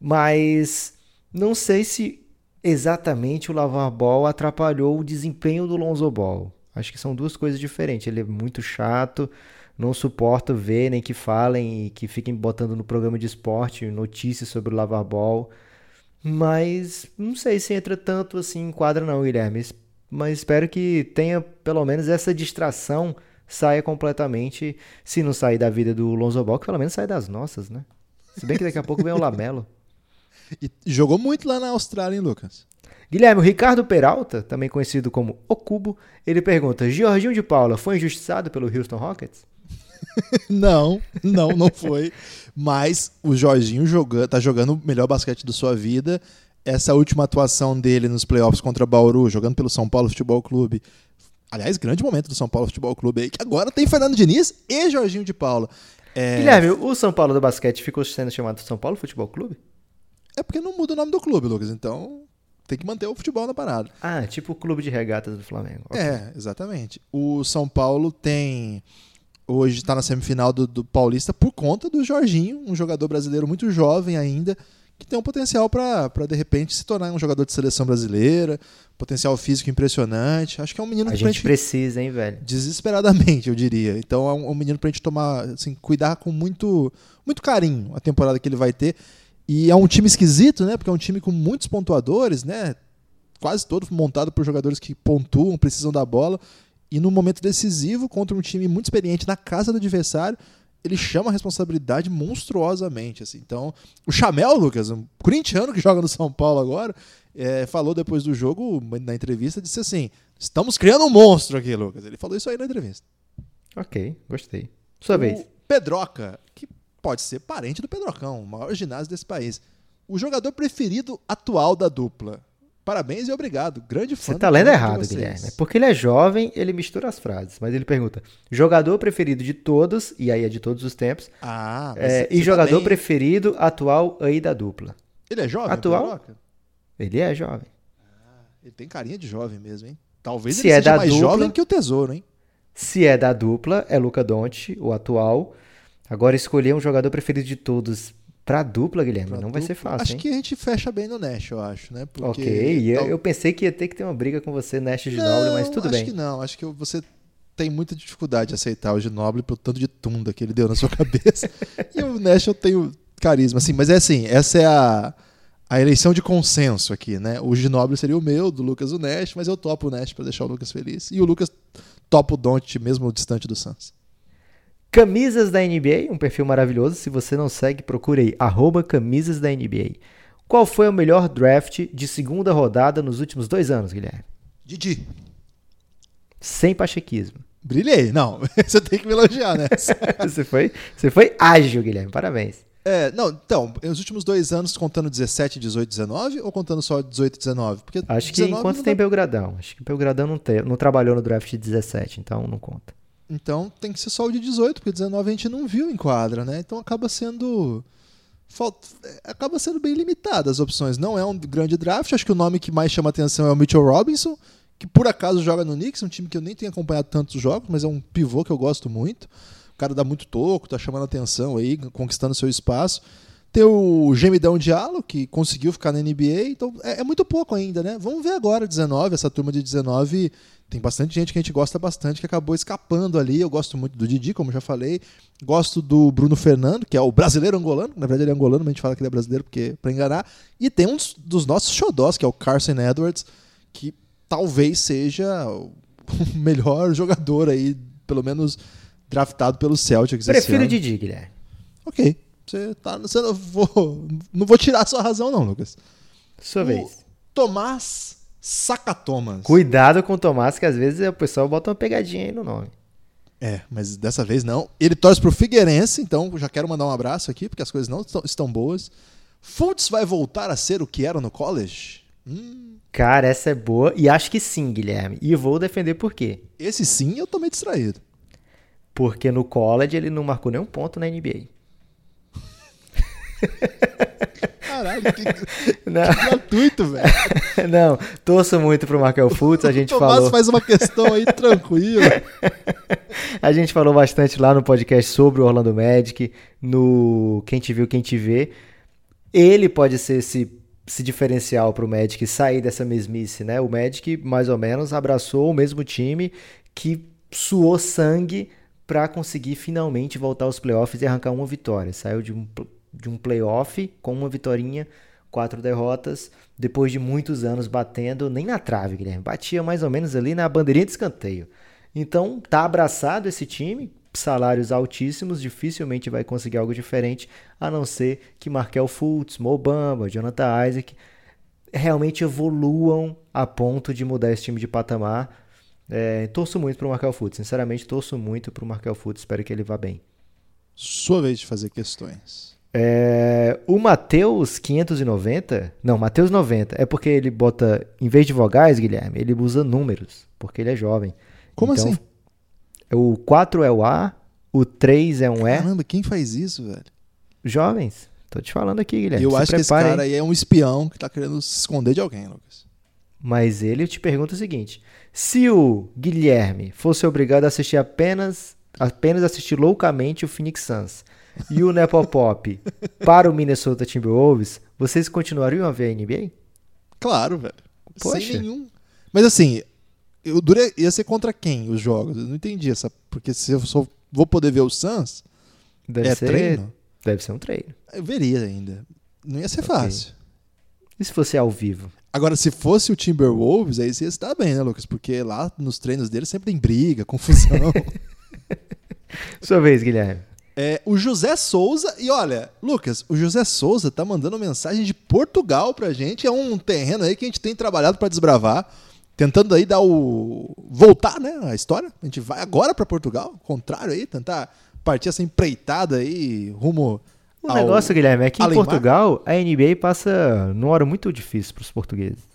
Mas não sei se exatamente o Lavar Ball atrapalhou o desempenho do Lonzo Ball. Acho que são duas coisas diferentes. Ele é muito chato, não suporto ver nem que falem e que fiquem botando no programa de esporte notícias sobre o Lavar Ball. Mas não sei se entra tanto assim em quadra não, Guilherme. Mas espero que tenha pelo menos essa distração saia completamente. Se não sair da vida do Lonzo Ball, que pelo menos sai das nossas, né? Se bem que daqui a pouco vem o Lamelo. E jogou muito lá na Austrália, hein, Lucas? Guilherme, o Ricardo Peralta, também conhecido como O Cubo, ele pergunta: Jorginho de Paula foi injustiçado pelo Houston Rockets? não, não, não foi. Mas o Jorginho joga, tá jogando o melhor basquete da sua vida. Essa última atuação dele nos playoffs contra Bauru, jogando pelo São Paulo Futebol Clube. Aliás, grande momento do São Paulo Futebol Clube aí, que agora tem Fernando Diniz e Jorginho de Paula. É... Guilherme, o São Paulo do basquete ficou sendo chamado São Paulo Futebol Clube? É porque não muda o nome do clube, Lucas. Então tem que manter o futebol na parada. Ah, tipo o clube de regatas do Flamengo. Okay. É, exatamente. O São Paulo tem hoje está na semifinal do, do, Paulista por conta do Jorginho, um jogador brasileiro muito jovem ainda, que tem um potencial para de repente se tornar um jogador de seleção brasileira, potencial físico impressionante. Acho que é um menino a que gente, a gente precisa, hein, velho? Desesperadamente, eu diria. Então é um, um menino para a gente tomar, assim, cuidar com muito, muito carinho a temporada que ele vai ter. E é um time esquisito, né? Porque é um time com muitos pontuadores, né? Quase todo montado por jogadores que pontuam, precisam da bola. E no momento decisivo, contra um time muito experiente na casa do adversário, ele chama a responsabilidade monstruosamente. Assim. Então, o Chamel, Lucas, um corintiano que joga no São Paulo agora, é, falou depois do jogo, na entrevista, disse assim: estamos criando um monstro aqui, Lucas. Ele falou isso aí na entrevista. Ok, gostei. Sua o vez. Pedroca, que pode ser parente do Pedrocão, o maior ginásio desse país. O jogador preferido atual da dupla. Parabéns e obrigado. Grande fã. Você tá lendo errado, Guilherme. É porque ele é jovem, ele mistura as frases. Mas ele pergunta: jogador preferido de todos, e aí é de todos os tempos. Ah, é, e jogador também... preferido atual aí da dupla. Ele é jovem? Atual? Ele é jovem. Ah, ele tem carinha de jovem mesmo, hein? Talvez Se ele é seja mais dupla, jovem que o Tesouro, hein? Se é da dupla, é Luca Donte, o atual. Agora escolher um jogador preferido de todos Pra dupla, Guilherme, pra não dupla, vai ser fácil. Acho hein? que a gente fecha bem no Nash, eu acho, né? Porque ok, eu, eu, pensei que ia ter que ter uma briga com você, Nash de Noble, mas tudo acho bem. Acho que não, acho que você tem muita dificuldade de aceitar o Ginoble pelo tanto de tunda que ele deu na sua cabeça. e o Nash eu tenho carisma, assim, mas é assim, essa é a, a eleição de consenso aqui, né? O Ginoble seria o meu, do Lucas o Nash, mas eu topo o Nash para deixar o Lucas feliz. E o Lucas topa o Don't mesmo distante do Suns. Camisas da NBA, um perfil maravilhoso. Se você não segue, procure aí, arroba camisas da NBA. Qual foi o melhor draft de segunda rodada nos últimos dois anos, Guilherme? Didi. Sem pachequismo. Brilhei. Não, você tem que me elogiar nessa. você, foi, você foi ágil, Guilherme. Parabéns. É, não, então, nos últimos dois anos, contando 17, 18, 19 ou contando só 18 e 19? Porque Acho que enquanto tem dá... Belgradão. Acho que Belgradão não, tem, não trabalhou no draft de 17, então não conta. Então tem que ser só o de 18, porque 19 a gente não viu em quadra, né? Então acaba sendo. Falta, acaba sendo bem limitada as opções. Não é um grande draft. Acho que o nome que mais chama atenção é o Mitchell Robinson, que por acaso joga no Knicks, um time que eu nem tenho acompanhado tantos jogos, mas é um pivô que eu gosto muito cara dá muito toco, tá chamando atenção aí, conquistando seu espaço. Tem o Gemidão Diallo, que conseguiu ficar na NBA, então é, é, muito pouco ainda, né? Vamos ver agora, 19, essa turma de 19, tem bastante gente que a gente gosta bastante, que acabou escapando ali. Eu gosto muito do Didi, como já falei. Gosto do Bruno Fernando, que é o brasileiro angolano, na verdade ele é angolano, mas a gente fala que ele é brasileiro porque para enganar. E tem um dos nossos xodós, que é o Carson Edwards, que talvez seja o melhor jogador aí, pelo menos draftado pelo Celtics Prefiro o Didi, Guilherme. Ok. Você tá. Você não, vou, não vou tirar a sua razão, não, Lucas. Sua o vez. Tomás Sacatomas. Cuidado com o Tomás, que às vezes o pessoal bota uma pegadinha aí no nome. É, mas dessa vez não. Ele torce pro Figueirense, então já quero mandar um abraço aqui, porque as coisas não estão, boas. Fultz vai voltar a ser o que era no college? Hum. Cara, essa é boa e acho que sim, Guilherme. E vou defender por quê. Esse sim eu tô meio distraído. Porque no college ele não marcou nenhum ponto na NBA. Caralho, que, não. que gratuito, velho. Não, torço muito pro Markel Fultz, a gente o Tomás falou... faz uma questão aí tranquila. a gente falou bastante lá no podcast sobre o Orlando Magic, no Quem Te Viu, Quem Te Vê. Ele pode ser esse, esse diferencial pro Magic sair dessa mesmice, né? O Magic, mais ou menos, abraçou o mesmo time que suou sangue para conseguir finalmente voltar aos playoffs e arrancar uma vitória. Saiu de um, de um playoff com uma vitória, quatro derrotas, depois de muitos anos batendo nem na trave, Guilherme. Batia mais ou menos ali na bandeirinha de escanteio. Então, tá abraçado esse time, salários altíssimos, dificilmente vai conseguir algo diferente, a não ser que Markel Fultz, Mobamba, Jonathan Isaac realmente evoluam a ponto de mudar esse time de patamar é, torço muito pro Markel Fultz, sinceramente torço muito pro Markel Fultz, espero que ele vá bem. Sua vez de fazer questões. É, o Mateus 590, não, Mateus 90, é porque ele bota, em vez de vogais, Guilherme, ele usa números, porque ele é jovem. Como então, assim? O 4 é o A, o 3 é um E. Caramba, quem faz isso, velho? Jovens, tô te falando aqui, Guilherme. Eu acho que esse cara aí é um espião que tá querendo se esconder de alguém, Lucas. Mas ele te pergunta o seguinte: se o Guilherme fosse obrigado a assistir apenas apenas assistir loucamente o Phoenix Suns e o Nepopop para o Minnesota Timberwolves, vocês continuariam a ver a NBA? Claro, velho. Poxa. Sem nenhum. Mas assim, eu durei, ia ser contra quem os jogos? Eu não entendi essa. Porque se eu só vou poder ver o Suns, deve é ser, treino? Deve ser um treino. Eu veria ainda. Não ia ser okay. fácil. E se fosse ao vivo? Agora, se fosse o Timberwolves, aí você ia estar bem, né, Lucas? Porque lá nos treinos dele sempre tem briga, confusão. Sua vez, Guilherme. É, o José Souza, e olha, Lucas, o José Souza tá mandando mensagem de Portugal pra gente. É um terreno aí que a gente tem trabalhado para desbravar, tentando aí dar o. voltar, né? A história. A gente vai agora para Portugal, contrário aí, tentar partir essa empreitada aí rumo o negócio, Guilherme, é que em Portugal a NBA passa numa hora muito difícil para os portugueses.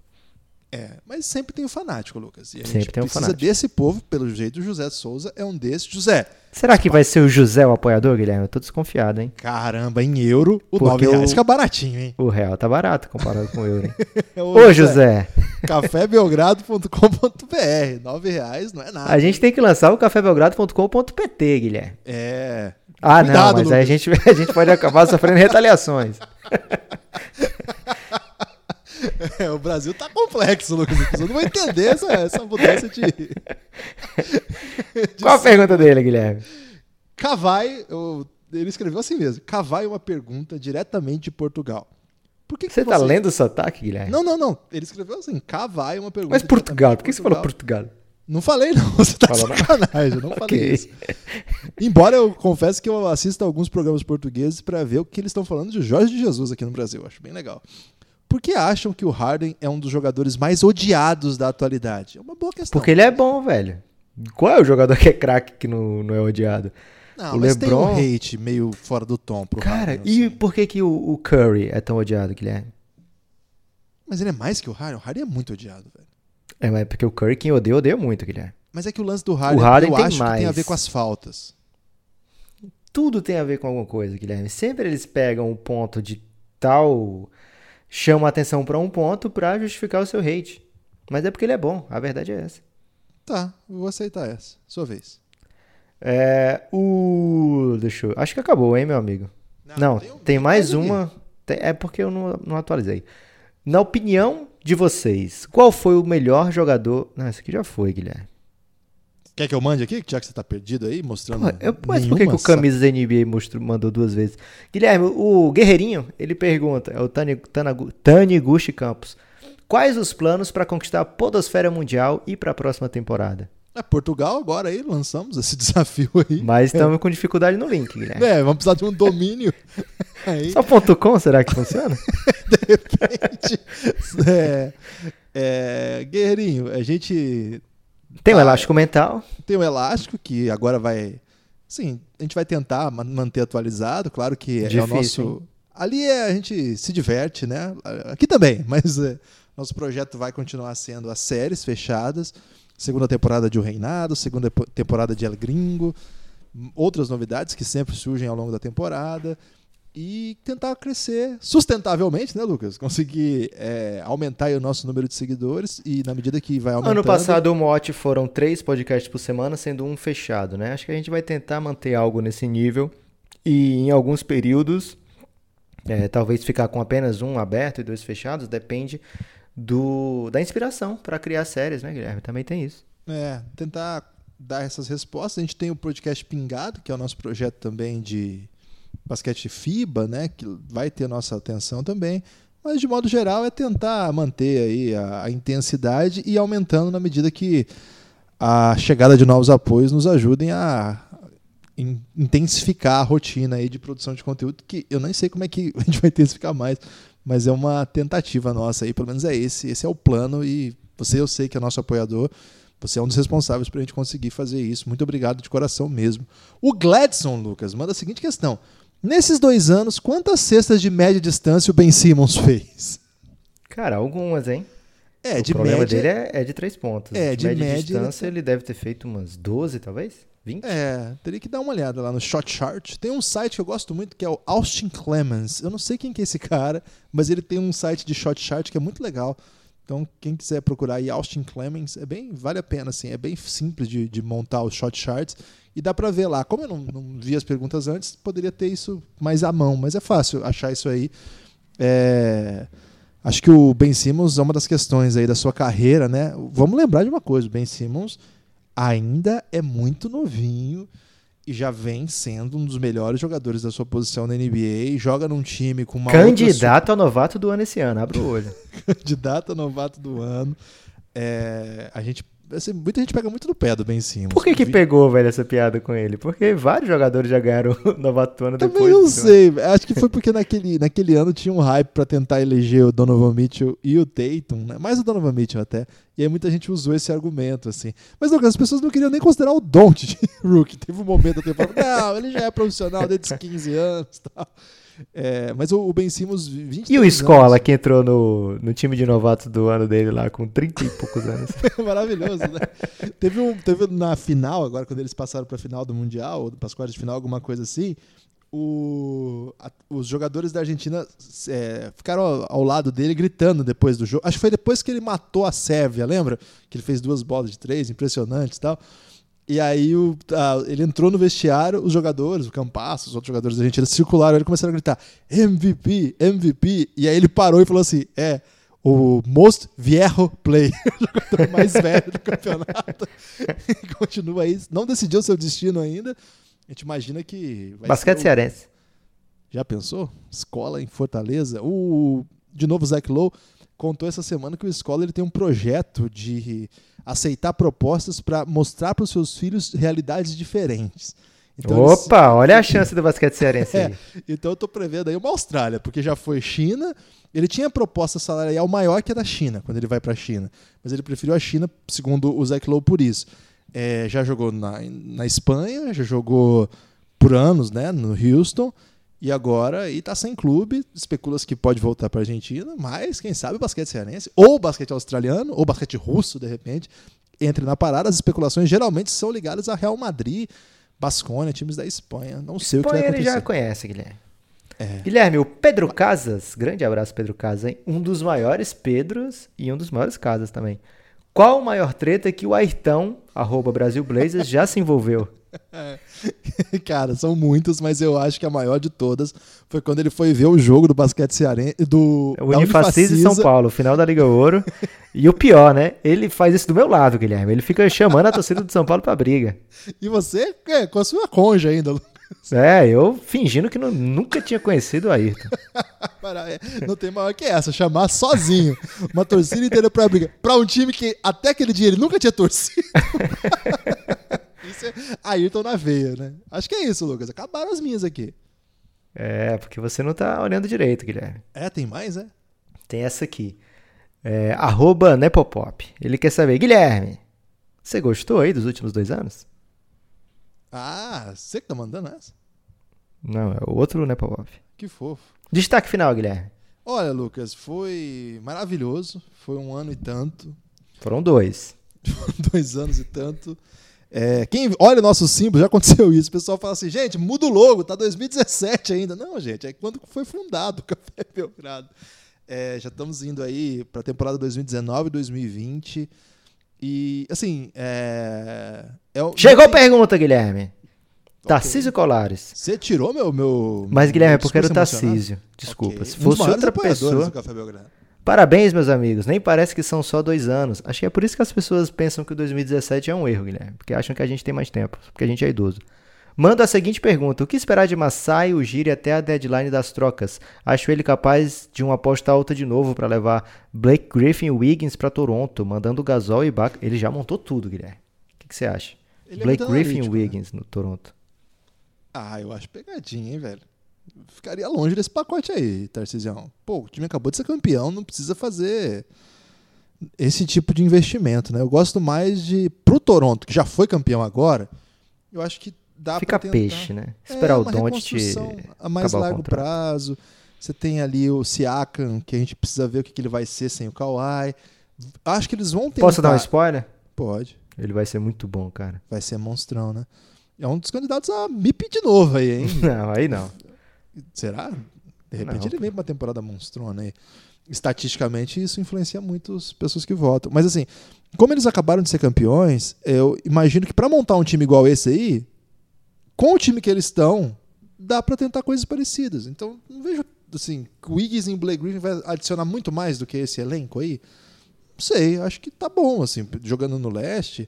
É, mas sempre tem o fanático, Lucas. E a sempre gente tem precisa fanático. desse povo, pelo jeito, o José Souza é um desses. José. Será que vai ser o José o apoiador, Guilherme? Eu tô desconfiado, hein? Caramba, em euro, o Porque 9 reais fica baratinho, hein? O real tá barato comparado com o euro, hein? Ô, José. cafébelgrado.com.br. 9 reais não é nada. A gente tem que lançar o cafébelgrado.com.pt, Guilherme. É. Ah, Cuidado, não, mas Lucas. aí a gente, a gente pode acabar sofrendo retaliações. É, o Brasil tá complexo, Lucas. Eu não vou entender essa, essa mudança de. de Qual a pergunta dele, Guilherme? Cavai, eu, ele escreveu assim mesmo: Cavai uma pergunta diretamente de Portugal. Por que, que você, você tá lendo o sotaque, Guilherme? Não, não, não. Ele escreveu assim: Cavai uma pergunta. Mas Portugal, por que você falou Portugal? Não falei, não. Você tá Fala sacanagem, eu não falei okay. isso. Embora eu confesse que eu assisto alguns programas portugueses para ver o que eles estão falando de Jorge de Jesus aqui no Brasil. Acho bem legal. Por que acham que o Harden é um dos jogadores mais odiados da atualidade? É uma boa questão. Porque ele é bom, velho. Qual é o jogador que é craque que não, não é odiado? Não, O mas tem LeBron- um hate meio fora do tom pro Cara, Harden, e assim. por que, que o, o Curry é tão odiado, Guilherme? Mas ele é mais que o Harden. O Harden é muito odiado, velho. É, mas porque o Curry, quem odeia, odeia muito, Guilherme. Mas é que o lance do Harden, Harden eu tem acho que tem a mais. ver com as faltas. Tudo tem a ver com alguma coisa, Guilherme. Sempre eles pegam um ponto de tal. Chama a atenção pra um ponto pra justificar o seu hate. Mas é porque ele é bom, a verdade é essa. Tá, vou aceitar essa. Sua vez. É. O. Deixa eu. Acho que acabou, hein, meu amigo? Não, tem tem, um- mais uma. Tem- É porque eu não, não atualizei. Na opinião de vocês, qual foi o melhor jogador. Não, esse aqui já foi, Guilherme. Quer que eu mande aqui, já que você tá perdido aí, mostrando. Porra, eu, mas por que, que o camisa da NBA mostrou, mandou duas vezes? Guilherme, o Guerreirinho, ele pergunta, é o Tani, Tanagu- Taniguchi Campos. Quais os planos para conquistar a Podosfera Mundial e para a próxima temporada? É, Portugal agora aí, lançamos esse desafio aí. Mas estamos com dificuldade no link, Guilherme. É, vamos precisar de um domínio. aí, Só ponto .com, será que funciona? de repente. é, é, Guerreirinho, a gente Tem o Ah, elástico mental. tem o elástico que agora vai. Sim, a gente vai tentar ma- manter atualizado. Claro que é o Difícil, nosso. hein? Ali é, a gente se diverte, né? Aqui também, mas é, nosso projeto vai continuar sendo as séries fechadas. Segunda temporada de O Reinado, segunda po- temporada de El Gringo, outras novidades que sempre surgem ao longo da temporada. E tentar crescer sustentavelmente, né, Lucas? Conseguir é, aumentar o nosso número de seguidores e na medida que vai aumentando. Ano passado o mote foram três podcasts por semana, sendo um fechado, né? Acho que a gente vai tentar manter algo nesse nível e em alguns períodos, é, talvez ficar com apenas um aberto e dois fechados, depende do da inspiração para criar séries, né, Guilherme? Também tem isso. É, tentar dar essas respostas. A gente tem o podcast Pingado, que é o nosso projeto também de basquete FIBA, né? Que vai ter nossa atenção também. Mas de modo geral é tentar manter aí a, a intensidade e aumentando na medida que a chegada de novos apoios nos ajudem a in- intensificar a rotina aí de produção de conteúdo, que eu nem sei como é que a gente vai intensificar mais, mas é uma tentativa nossa aí, pelo menos é esse, esse é o plano e você eu sei que é nosso apoiador, você é um dos responsáveis para a gente conseguir fazer isso. Muito obrigado de coração mesmo. O Gladson, Lucas, manda a seguinte questão. Nesses dois anos, quantas cestas de média distância o Ben Simmons fez? Cara, algumas, hein? É, o de problema média. dele é, é de três pontos. É, de média, média, distância ele deve ter feito umas 12, talvez? 20? É, teria que dar uma olhada lá no Shot Chart. Tem um site que eu gosto muito que é o Austin Clemens. Eu não sei quem que é esse cara, mas ele tem um site de Shot Chart que é muito legal. Então, quem quiser procurar aí Austin Clemens, é bem, vale a pena, assim, é bem simples de, de montar os Shot Charts e dá pra ver lá. Como eu não, não vi as perguntas antes, poderia ter isso mais à mão, mas é fácil achar isso aí. É, Acho que o Ben Simmons é uma das questões aí da sua carreira, né? Vamos lembrar de uma coisa, o Ben Simmons ainda é muito novinho e já vem sendo um dos melhores jogadores da sua posição na NBA, joga num time com uma outra Candidato a novato do ano esse ano, abre o olho. candidato a novato do ano. É, a gente, assim, muita gente pega muito no pé do Ben Simmons. Por que que Vi- pegou, velho, essa piada com ele? Porque vários jogadores já ganharam o novato do ano Também depois. não né? sei. Acho que foi porque naquele, naquele ano tinha um hype pra tentar eleger o Donovan Mitchell e o Tatum, né? mais o Donovan Mitchell até. E aí muita gente usou esse argumento, assim. Mas Lucas, as pessoas não queriam nem considerar o Don't Rookie. Teve um momento da temporada, não, ele já é profissional desde os 15 anos e tal. É, mas o, o Ben Simmons, 20 E o Escola, que entrou no, no time de novatos do ano dele lá, com 30 e poucos anos. Maravilhoso, né? teve, um, teve na final, agora quando eles passaram para a final do Mundial, ou para as quartas de final, alguma coisa assim, o- a- os jogadores da Argentina é, ficaram ao, ao lado dele gritando depois do jogo. Acho que foi depois que ele matou a Sérvia, lembra? Que ele fez duas bolas de três, impressionantes e tal. E aí o- a- ele entrou no vestiário, os jogadores, o Campasso, os outros jogadores da Argentina circularam, ele começaram a gritar MVP, MVP. E aí ele parou e falou assim: é, o most viejo play, o jogador mais velho do campeonato. E Continua aí, não decidiu seu destino ainda. A gente imagina que. vai Basquete ser o- cearense. Já pensou? Escola em Fortaleza. O, de novo, Zach Lowe contou essa semana que o Escola ele tem um projeto de aceitar propostas para mostrar para os seus filhos realidades diferentes. Então, eles- Opa, olha a chance do basquete cearense É, então eu tô prevendo aí uma Austrália, porque já foi China. Ele tinha proposta salarial maior que a da China, quando ele vai para a China. Mas ele preferiu a China, segundo o Zach Lowe, por isso. É, já jogou na, na Espanha, já jogou por anos né, no Houston. E agora aí tá sem clube, especula-se que pode voltar para Argentina, mas quem sabe o basquete cearense, ou o basquete australiano, ou o basquete russo, de repente, entre na parada. As especulações geralmente são ligadas a Real Madrid, Basconia, times da Espanha. Não sei Espanha o que vai ele acontecer. já conhece, Guilherme. É. Guilherme, o Pedro Casas, grande abraço, Pedro Casas, hein? um dos maiores Pedros e um dos maiores Casas também. Qual o maior treta que o Ayrton, arroba Brasil Blazers, já se envolveu? Cara, são muitas, mas eu acho que a maior de todas foi quando ele foi ver o jogo do basquete cearense, do O da Unifacisa e São. Paulo, final da Liga Ouro. e o pior, né? Ele faz isso do meu lado, Guilherme. Ele fica chamando a torcida do São Paulo pra briga. E você, é, com a sua conja ainda. É, eu fingindo que não- nunca tinha conhecido o Ayrton. É, Não tem maior que essa, chamar sozinho uma torcida inteira pra briga. Pra um time que até aquele dia ele nunca tinha torcido. Isso é Ayrton na veia, né? Acho que é isso, Lucas. Acabaram as minhas aqui. É, porque você não tá olhando direito, Guilherme. É, tem mais, é? Tem essa aqui. É, arroba Nepopop. Ele quer saber, Guilherme, você gostou aí dos últimos dois anos? Ah, você que tá mandando essa? Não, é o outro Nepopop. Que fofo. Destaque final, Guilherme. Olha, Lucas, foi maravilhoso. Foi um ano e tanto. Foram dois. dois anos e tanto. É, quem olha o nosso símbolo, já aconteceu isso. O pessoal fala assim, gente, muda o logo, tá 2017 ainda. Não, gente, é quando foi fundado o Café Belgrado. É, já estamos indo aí para a temporada 2019 2020. E, assim, é. é o- Chegou a pergunta, Guilherme. Tarcísio Colares. Você tirou meu. meu Mas, Guilherme, é meu porque era o? Tarcísio. Desculpa. Ok. Se Um fosse maiores outra pessoa. do Café Belgrado. Parabéns, meus amigos. Nem parece que são só dois anos. Acho que é por isso que as pessoas pensam que o 2017 é um erro, Guilherme. Porque acham que a gente tem mais tempo. Porque a gente é idoso. Manda a seguinte pergunta: O que esperar de Masai e Ugiri até a deadline das trocas? Acho ele capaz de uma aposta alta de novo para levar Blake Griffin e Wiggins para Toronto, mandando Gasol e Ibaka. Ele já montou tudo, Guilherme. O que, você acha? Ele é Blake muito Griffin e né? Wiggins no Toronto. Ah, eu acho pegadinha, hein, velho. Ficaria longe desse pacote aí, Tarcisião. Pô, o time acabou de ser campeão, não precisa fazer esse tipo de investimento, né? Eu gosto mais de. Pro Toronto, que já foi campeão agora, eu acho que dá Fica pra tentar... peixe, né? Esperar é, o uma Doncic reconstrução a mais o largo prazo. Você tem ali o Siakam, que a gente precisa ver o que, que ele vai ser sem o Kawhi. Acho que eles vão tentar. Posso dar um spoiler? Pode. Ele vai ser muito bom, cara. Vai ser monstrão, né? É um dos candidatos a MIP de novo aí, hein? Não, aí não. Será? De repente Não, ele vem pra uma temporada monstrona aí. Estatisticamente, isso influencia muito as pessoas que votam. Mas assim, como eles acabaram de ser campeões, eu imagino que pra montar um time igual esse aí, com o time que eles estão, dá pra tentar coisas parecidas. Então, não vejo assim, o e o Blake Griffin vai adicionar muito mais do que esse elenco aí. Não sei, acho que tá bom, assim, jogando no leste,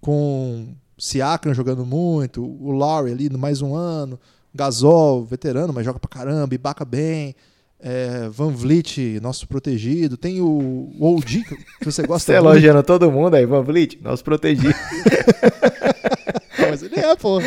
com Siakam jogando muito, o Lowry ali no mais um ano, Gasol, veterano, mas joga pra caramba, Ibaka bem, é, Van Vliet, nosso protegido, tem o, o OG, que você gosta Você muito. elogiando todo mundo aí, Van Vliet, nosso protegido. Não, mas ele é, pô.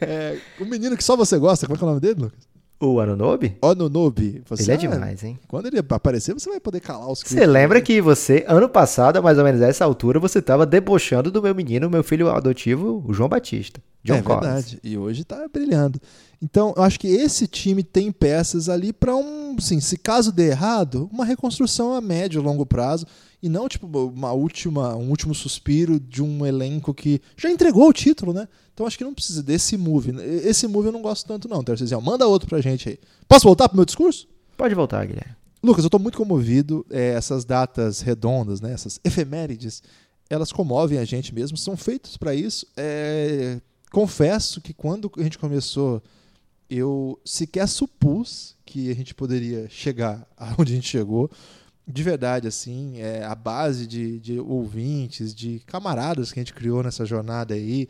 É, o menino que só você gosta, como é que é o nome dele, Lucas? o Anunobi? Ononobi. Você, Ele é demais, hein? Quando ele aparecer, você vai poder calar os Você lembra que você, ano passado, mais ou menos a essa altura, você tava debochando do meu menino, meu filho adotivo, o João Batista. John é Collins. verdade. E hoje tá brilhando. Então, eu acho que esse time tem peças ali para um, assim, se caso der errado, uma reconstrução a médio e longo prazo e não tipo uma última, um último suspiro de um elenco que já entregou o título, né? Então acho que não precisa desse move. Esse move eu não gosto tanto não, Tarcísio. Manda outro pra gente aí. Posso voltar pro meu discurso? Pode voltar, Guilherme. Lucas, eu estou muito comovido. É, essas datas redondas, né, essas efemérides, elas comovem a gente mesmo, são feitas para isso. É, confesso que quando a gente começou, eu sequer supus que a gente poderia chegar aonde a gente chegou. De verdade, assim, é, a base de, de ouvintes, de camaradas que a gente criou nessa jornada aí.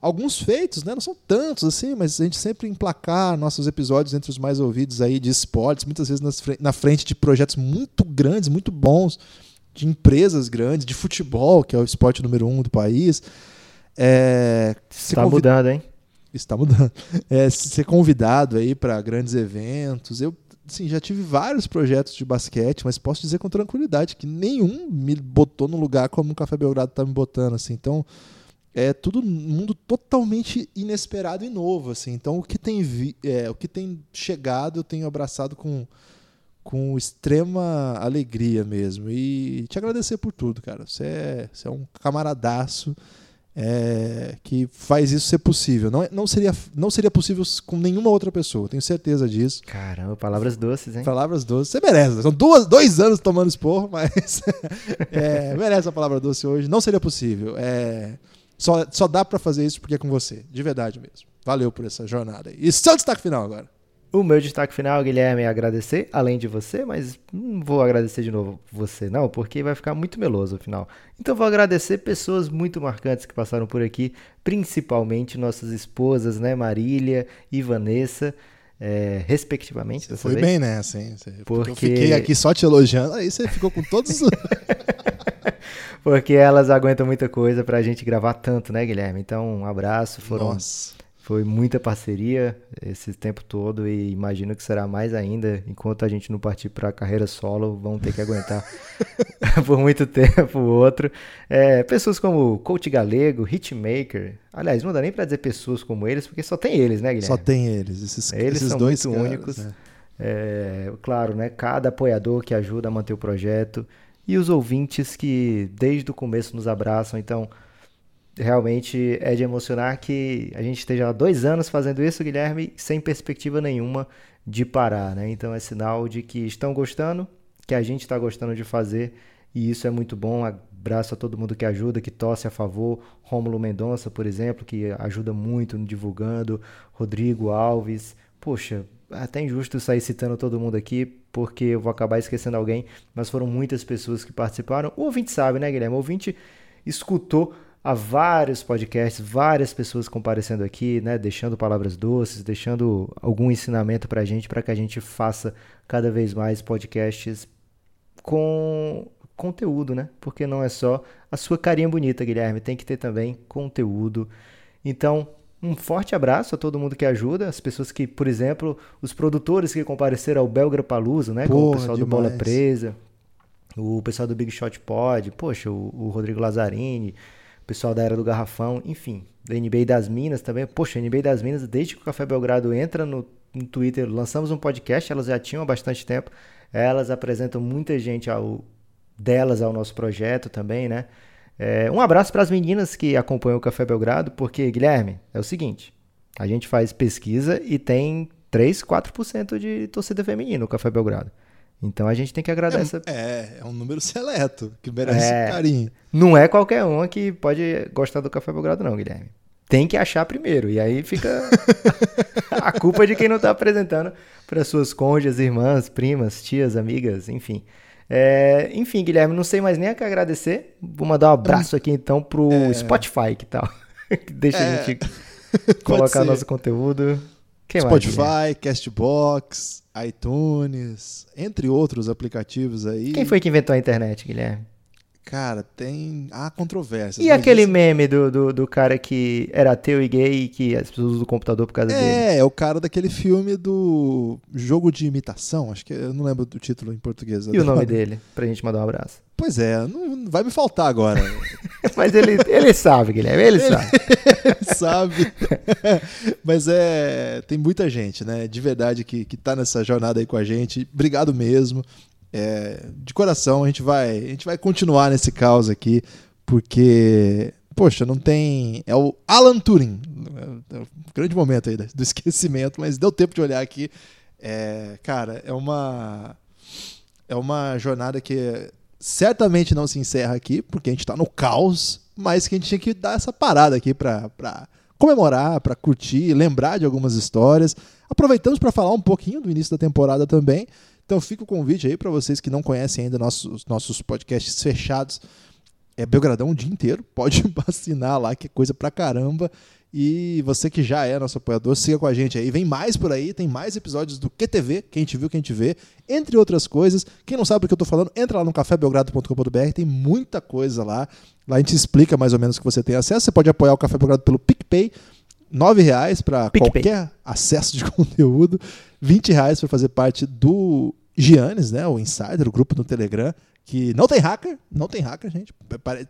Alguns feitos, né? Não são tantos assim, mas a gente sempre emplacar nossos episódios entre os mais ouvidos aí de esportes, muitas vezes nas na frente de projetos muito grandes, muito bons, de empresas grandes, de futebol, que é o esporte número um do país. É, ser Tá convid- mudando, hein? Está mudando. É, ser convidado aí para grandes eventos. Eu sim, já tive vários projetos de basquete, mas posso dizer com tranquilidade que nenhum me botou no lugar como o Café Belgrado está me botando. Assim. Então, é tudo mundo totalmente inesperado e novo, assim. Então o que tem vi, é, o que tem chegado eu tenho abraçado com com extrema alegria mesmo e te agradecer por tudo, cara. Você é, você é um camaradaço é, que faz isso ser possível. Não, é, não, seria, não seria possível com nenhuma outra pessoa, tenho certeza disso. Caramba, palavras doces, hein? Palavras doces. Você merece. São duas, dois anos tomando esporro, mas é, merece a palavra doce hoje. Não seria possível. É, só, só dá para fazer isso porque é com você, de verdade mesmo. Valeu por essa jornada. E seu destaque final agora. O meu destaque final, Guilherme, é agradecer, além de você, mas não vou agradecer de novo você, não, porque vai ficar muito meloso no final. Então vou agradecer pessoas muito marcantes que passaram por aqui, principalmente nossas esposas, né, Marília e Vanessa. É, respectivamente. Você foi vez. bem nessa, hein? Porque... Eu fiquei aqui só te elogiando, aí você ficou com todos os. Porque elas aguentam muita coisa pra gente gravar tanto, né, Guilherme? Então, um abraço. Foram Nossa. Foi muita parceria esse tempo todo e imagino que será mais ainda. Enquanto a gente não partir para a carreira solo, vão ter que aguentar por muito tempo o outro. É, pessoas como Coach Galego, Hitmaker. Aliás, não dá nem para dizer pessoas como eles, porque só tem eles, né, Guilherme? Só tem eles. Esses, eles esses são dois muito caras, únicos. né? É, claro, né? Cada apoiador que ajuda a manter o projeto e os ouvintes que desde o começo nos abraçam. Então, realmente é de emocionar que a gente esteja há dois anos fazendo isso, Guilherme, sem perspectiva nenhuma de parar, né? Então é sinal de que estão gostando, que a gente está gostando de fazer e isso é muito bom. Abraço a todo mundo que ajuda, que torce a favor. Rômulo Mendonça, por exemplo, que ajuda muito divulgando. Rodrigo Alves. Poxa, até injusto sair citando todo mundo aqui, porque eu vou acabar esquecendo alguém, mas foram muitas pessoas que participaram. O ouvinte sabe, né, Guilherme? O ouvinte escutou há vários podcasts, várias pessoas comparecendo aqui, né, deixando palavras doces, deixando algum ensinamento para a gente, para que a gente faça cada vez mais podcasts com conteúdo, né? Porque não é só a sua carinha bonita, Guilherme, tem que ter também conteúdo. Então, um forte abraço a todo mundo que ajuda, as pessoas que, por exemplo, os produtores que compareceram ao Belgra Paluso, né? Porra, como o pessoal demais. do Bola Presa, o pessoal do Big Shot Pod, poxa, o, o Rodrigo Lazzarini, pessoal da Era do Garrafão, enfim, da NBA das Minas também. Poxa, NBA das Minas, desde que o Café Belgrado entra no, no Twitter, lançamos um podcast, elas já tinham há bastante tempo. Elas apresentam muita gente ao, delas ao nosso projeto também, né? É, um abraço para as meninas que acompanham o Café Belgrado, porque, Guilherme, é o seguinte: a gente faz pesquisa e tem 3, 4% de torcida feminina no Café Belgrado. Então a gente tem que agradecer. É, é, é um número seleto, que merece é, carinho. Não é qualquer um que pode gostar do Café Belgrado, não, Guilherme. Tem que achar primeiro. E aí fica a culpa de quem não está apresentando para suas cônjuges, irmãs, primas, tias, amigas, enfim. É, enfim, Guilherme, não sei mais nem a que agradecer. Vou mandar um abraço aqui então pro é... Spotify, que tal? que deixa a é. gente colocar nosso conteúdo. Quem Spotify, mais, Castbox, iTunes, entre outros aplicativos aí. Quem foi que inventou a internet, Guilherme? Cara, tem. Há controvérsias. E aquele isso... meme do, do, do, cara que era ateu e gay e que as pessoas usam o computador por causa é, dele? É, é o cara daquele filme do Jogo de Imitação. Acho que eu não lembro do título em português. E o nome dele, pra gente mandar um abraço. Pois é, não vai me faltar agora. Mas ele, ele sabe, Guilherme, ele, ele sabe. ele sabe. Mas é. Tem muita gente, né? De verdade, que, que tá nessa jornada aí com a gente. Obrigado mesmo. É, de coração, a gente vai, a gente vai continuar nesse caos aqui, porque, poxa, não tem. É o Alan Turing. É um grande momento aí do esquecimento, mas deu tempo de olhar aqui. É, cara, é uma. É uma jornada que certamente não se encerra aqui, porque a gente está no caos, mas que a gente tinha que dar essa parada aqui para comemorar, para curtir, lembrar de algumas histórias. Aproveitamos para falar um pouquinho do início da temporada também. Então fica o convite aí para vocês que não conhecem ainda nossos, nossos podcasts fechados. É Belgradão o dia inteiro, pode assinar lá, que é coisa pra caramba. E você que já é nosso apoiador, siga com a gente aí. Vem mais por aí, tem mais episódios do QTV, quem te viu, quem te vê, entre outras coisas. Quem não sabe do que eu tô falando, entra lá no cafébelgrado.com.br, tem muita coisa lá. Lá a gente explica mais ou menos o que você tem acesso. Você pode apoiar o Café Belgrado pelo PicPay, R$ reais para qualquer acesso de conteúdo, R$ reais para fazer parte do Giannis, né, o Insider, o grupo no Telegram, que não tem hacker, não tem hacker, gente.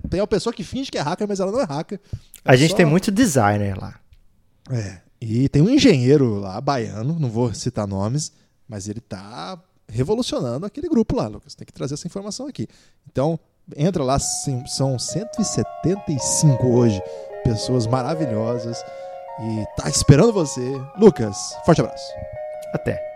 Tem uma pessoa que finge que é hacker, mas ela não é hacker. A gente só... tem muito designer lá. É, e tem um engenheiro lá, baiano, não vou citar nomes, mas ele tá revolucionando aquele grupo lá, Lucas. Tem que trazer essa informação aqui. Então, entra lá, são 175 hoje, pessoas maravilhosas e tá esperando você. Lucas, forte abraço. Até.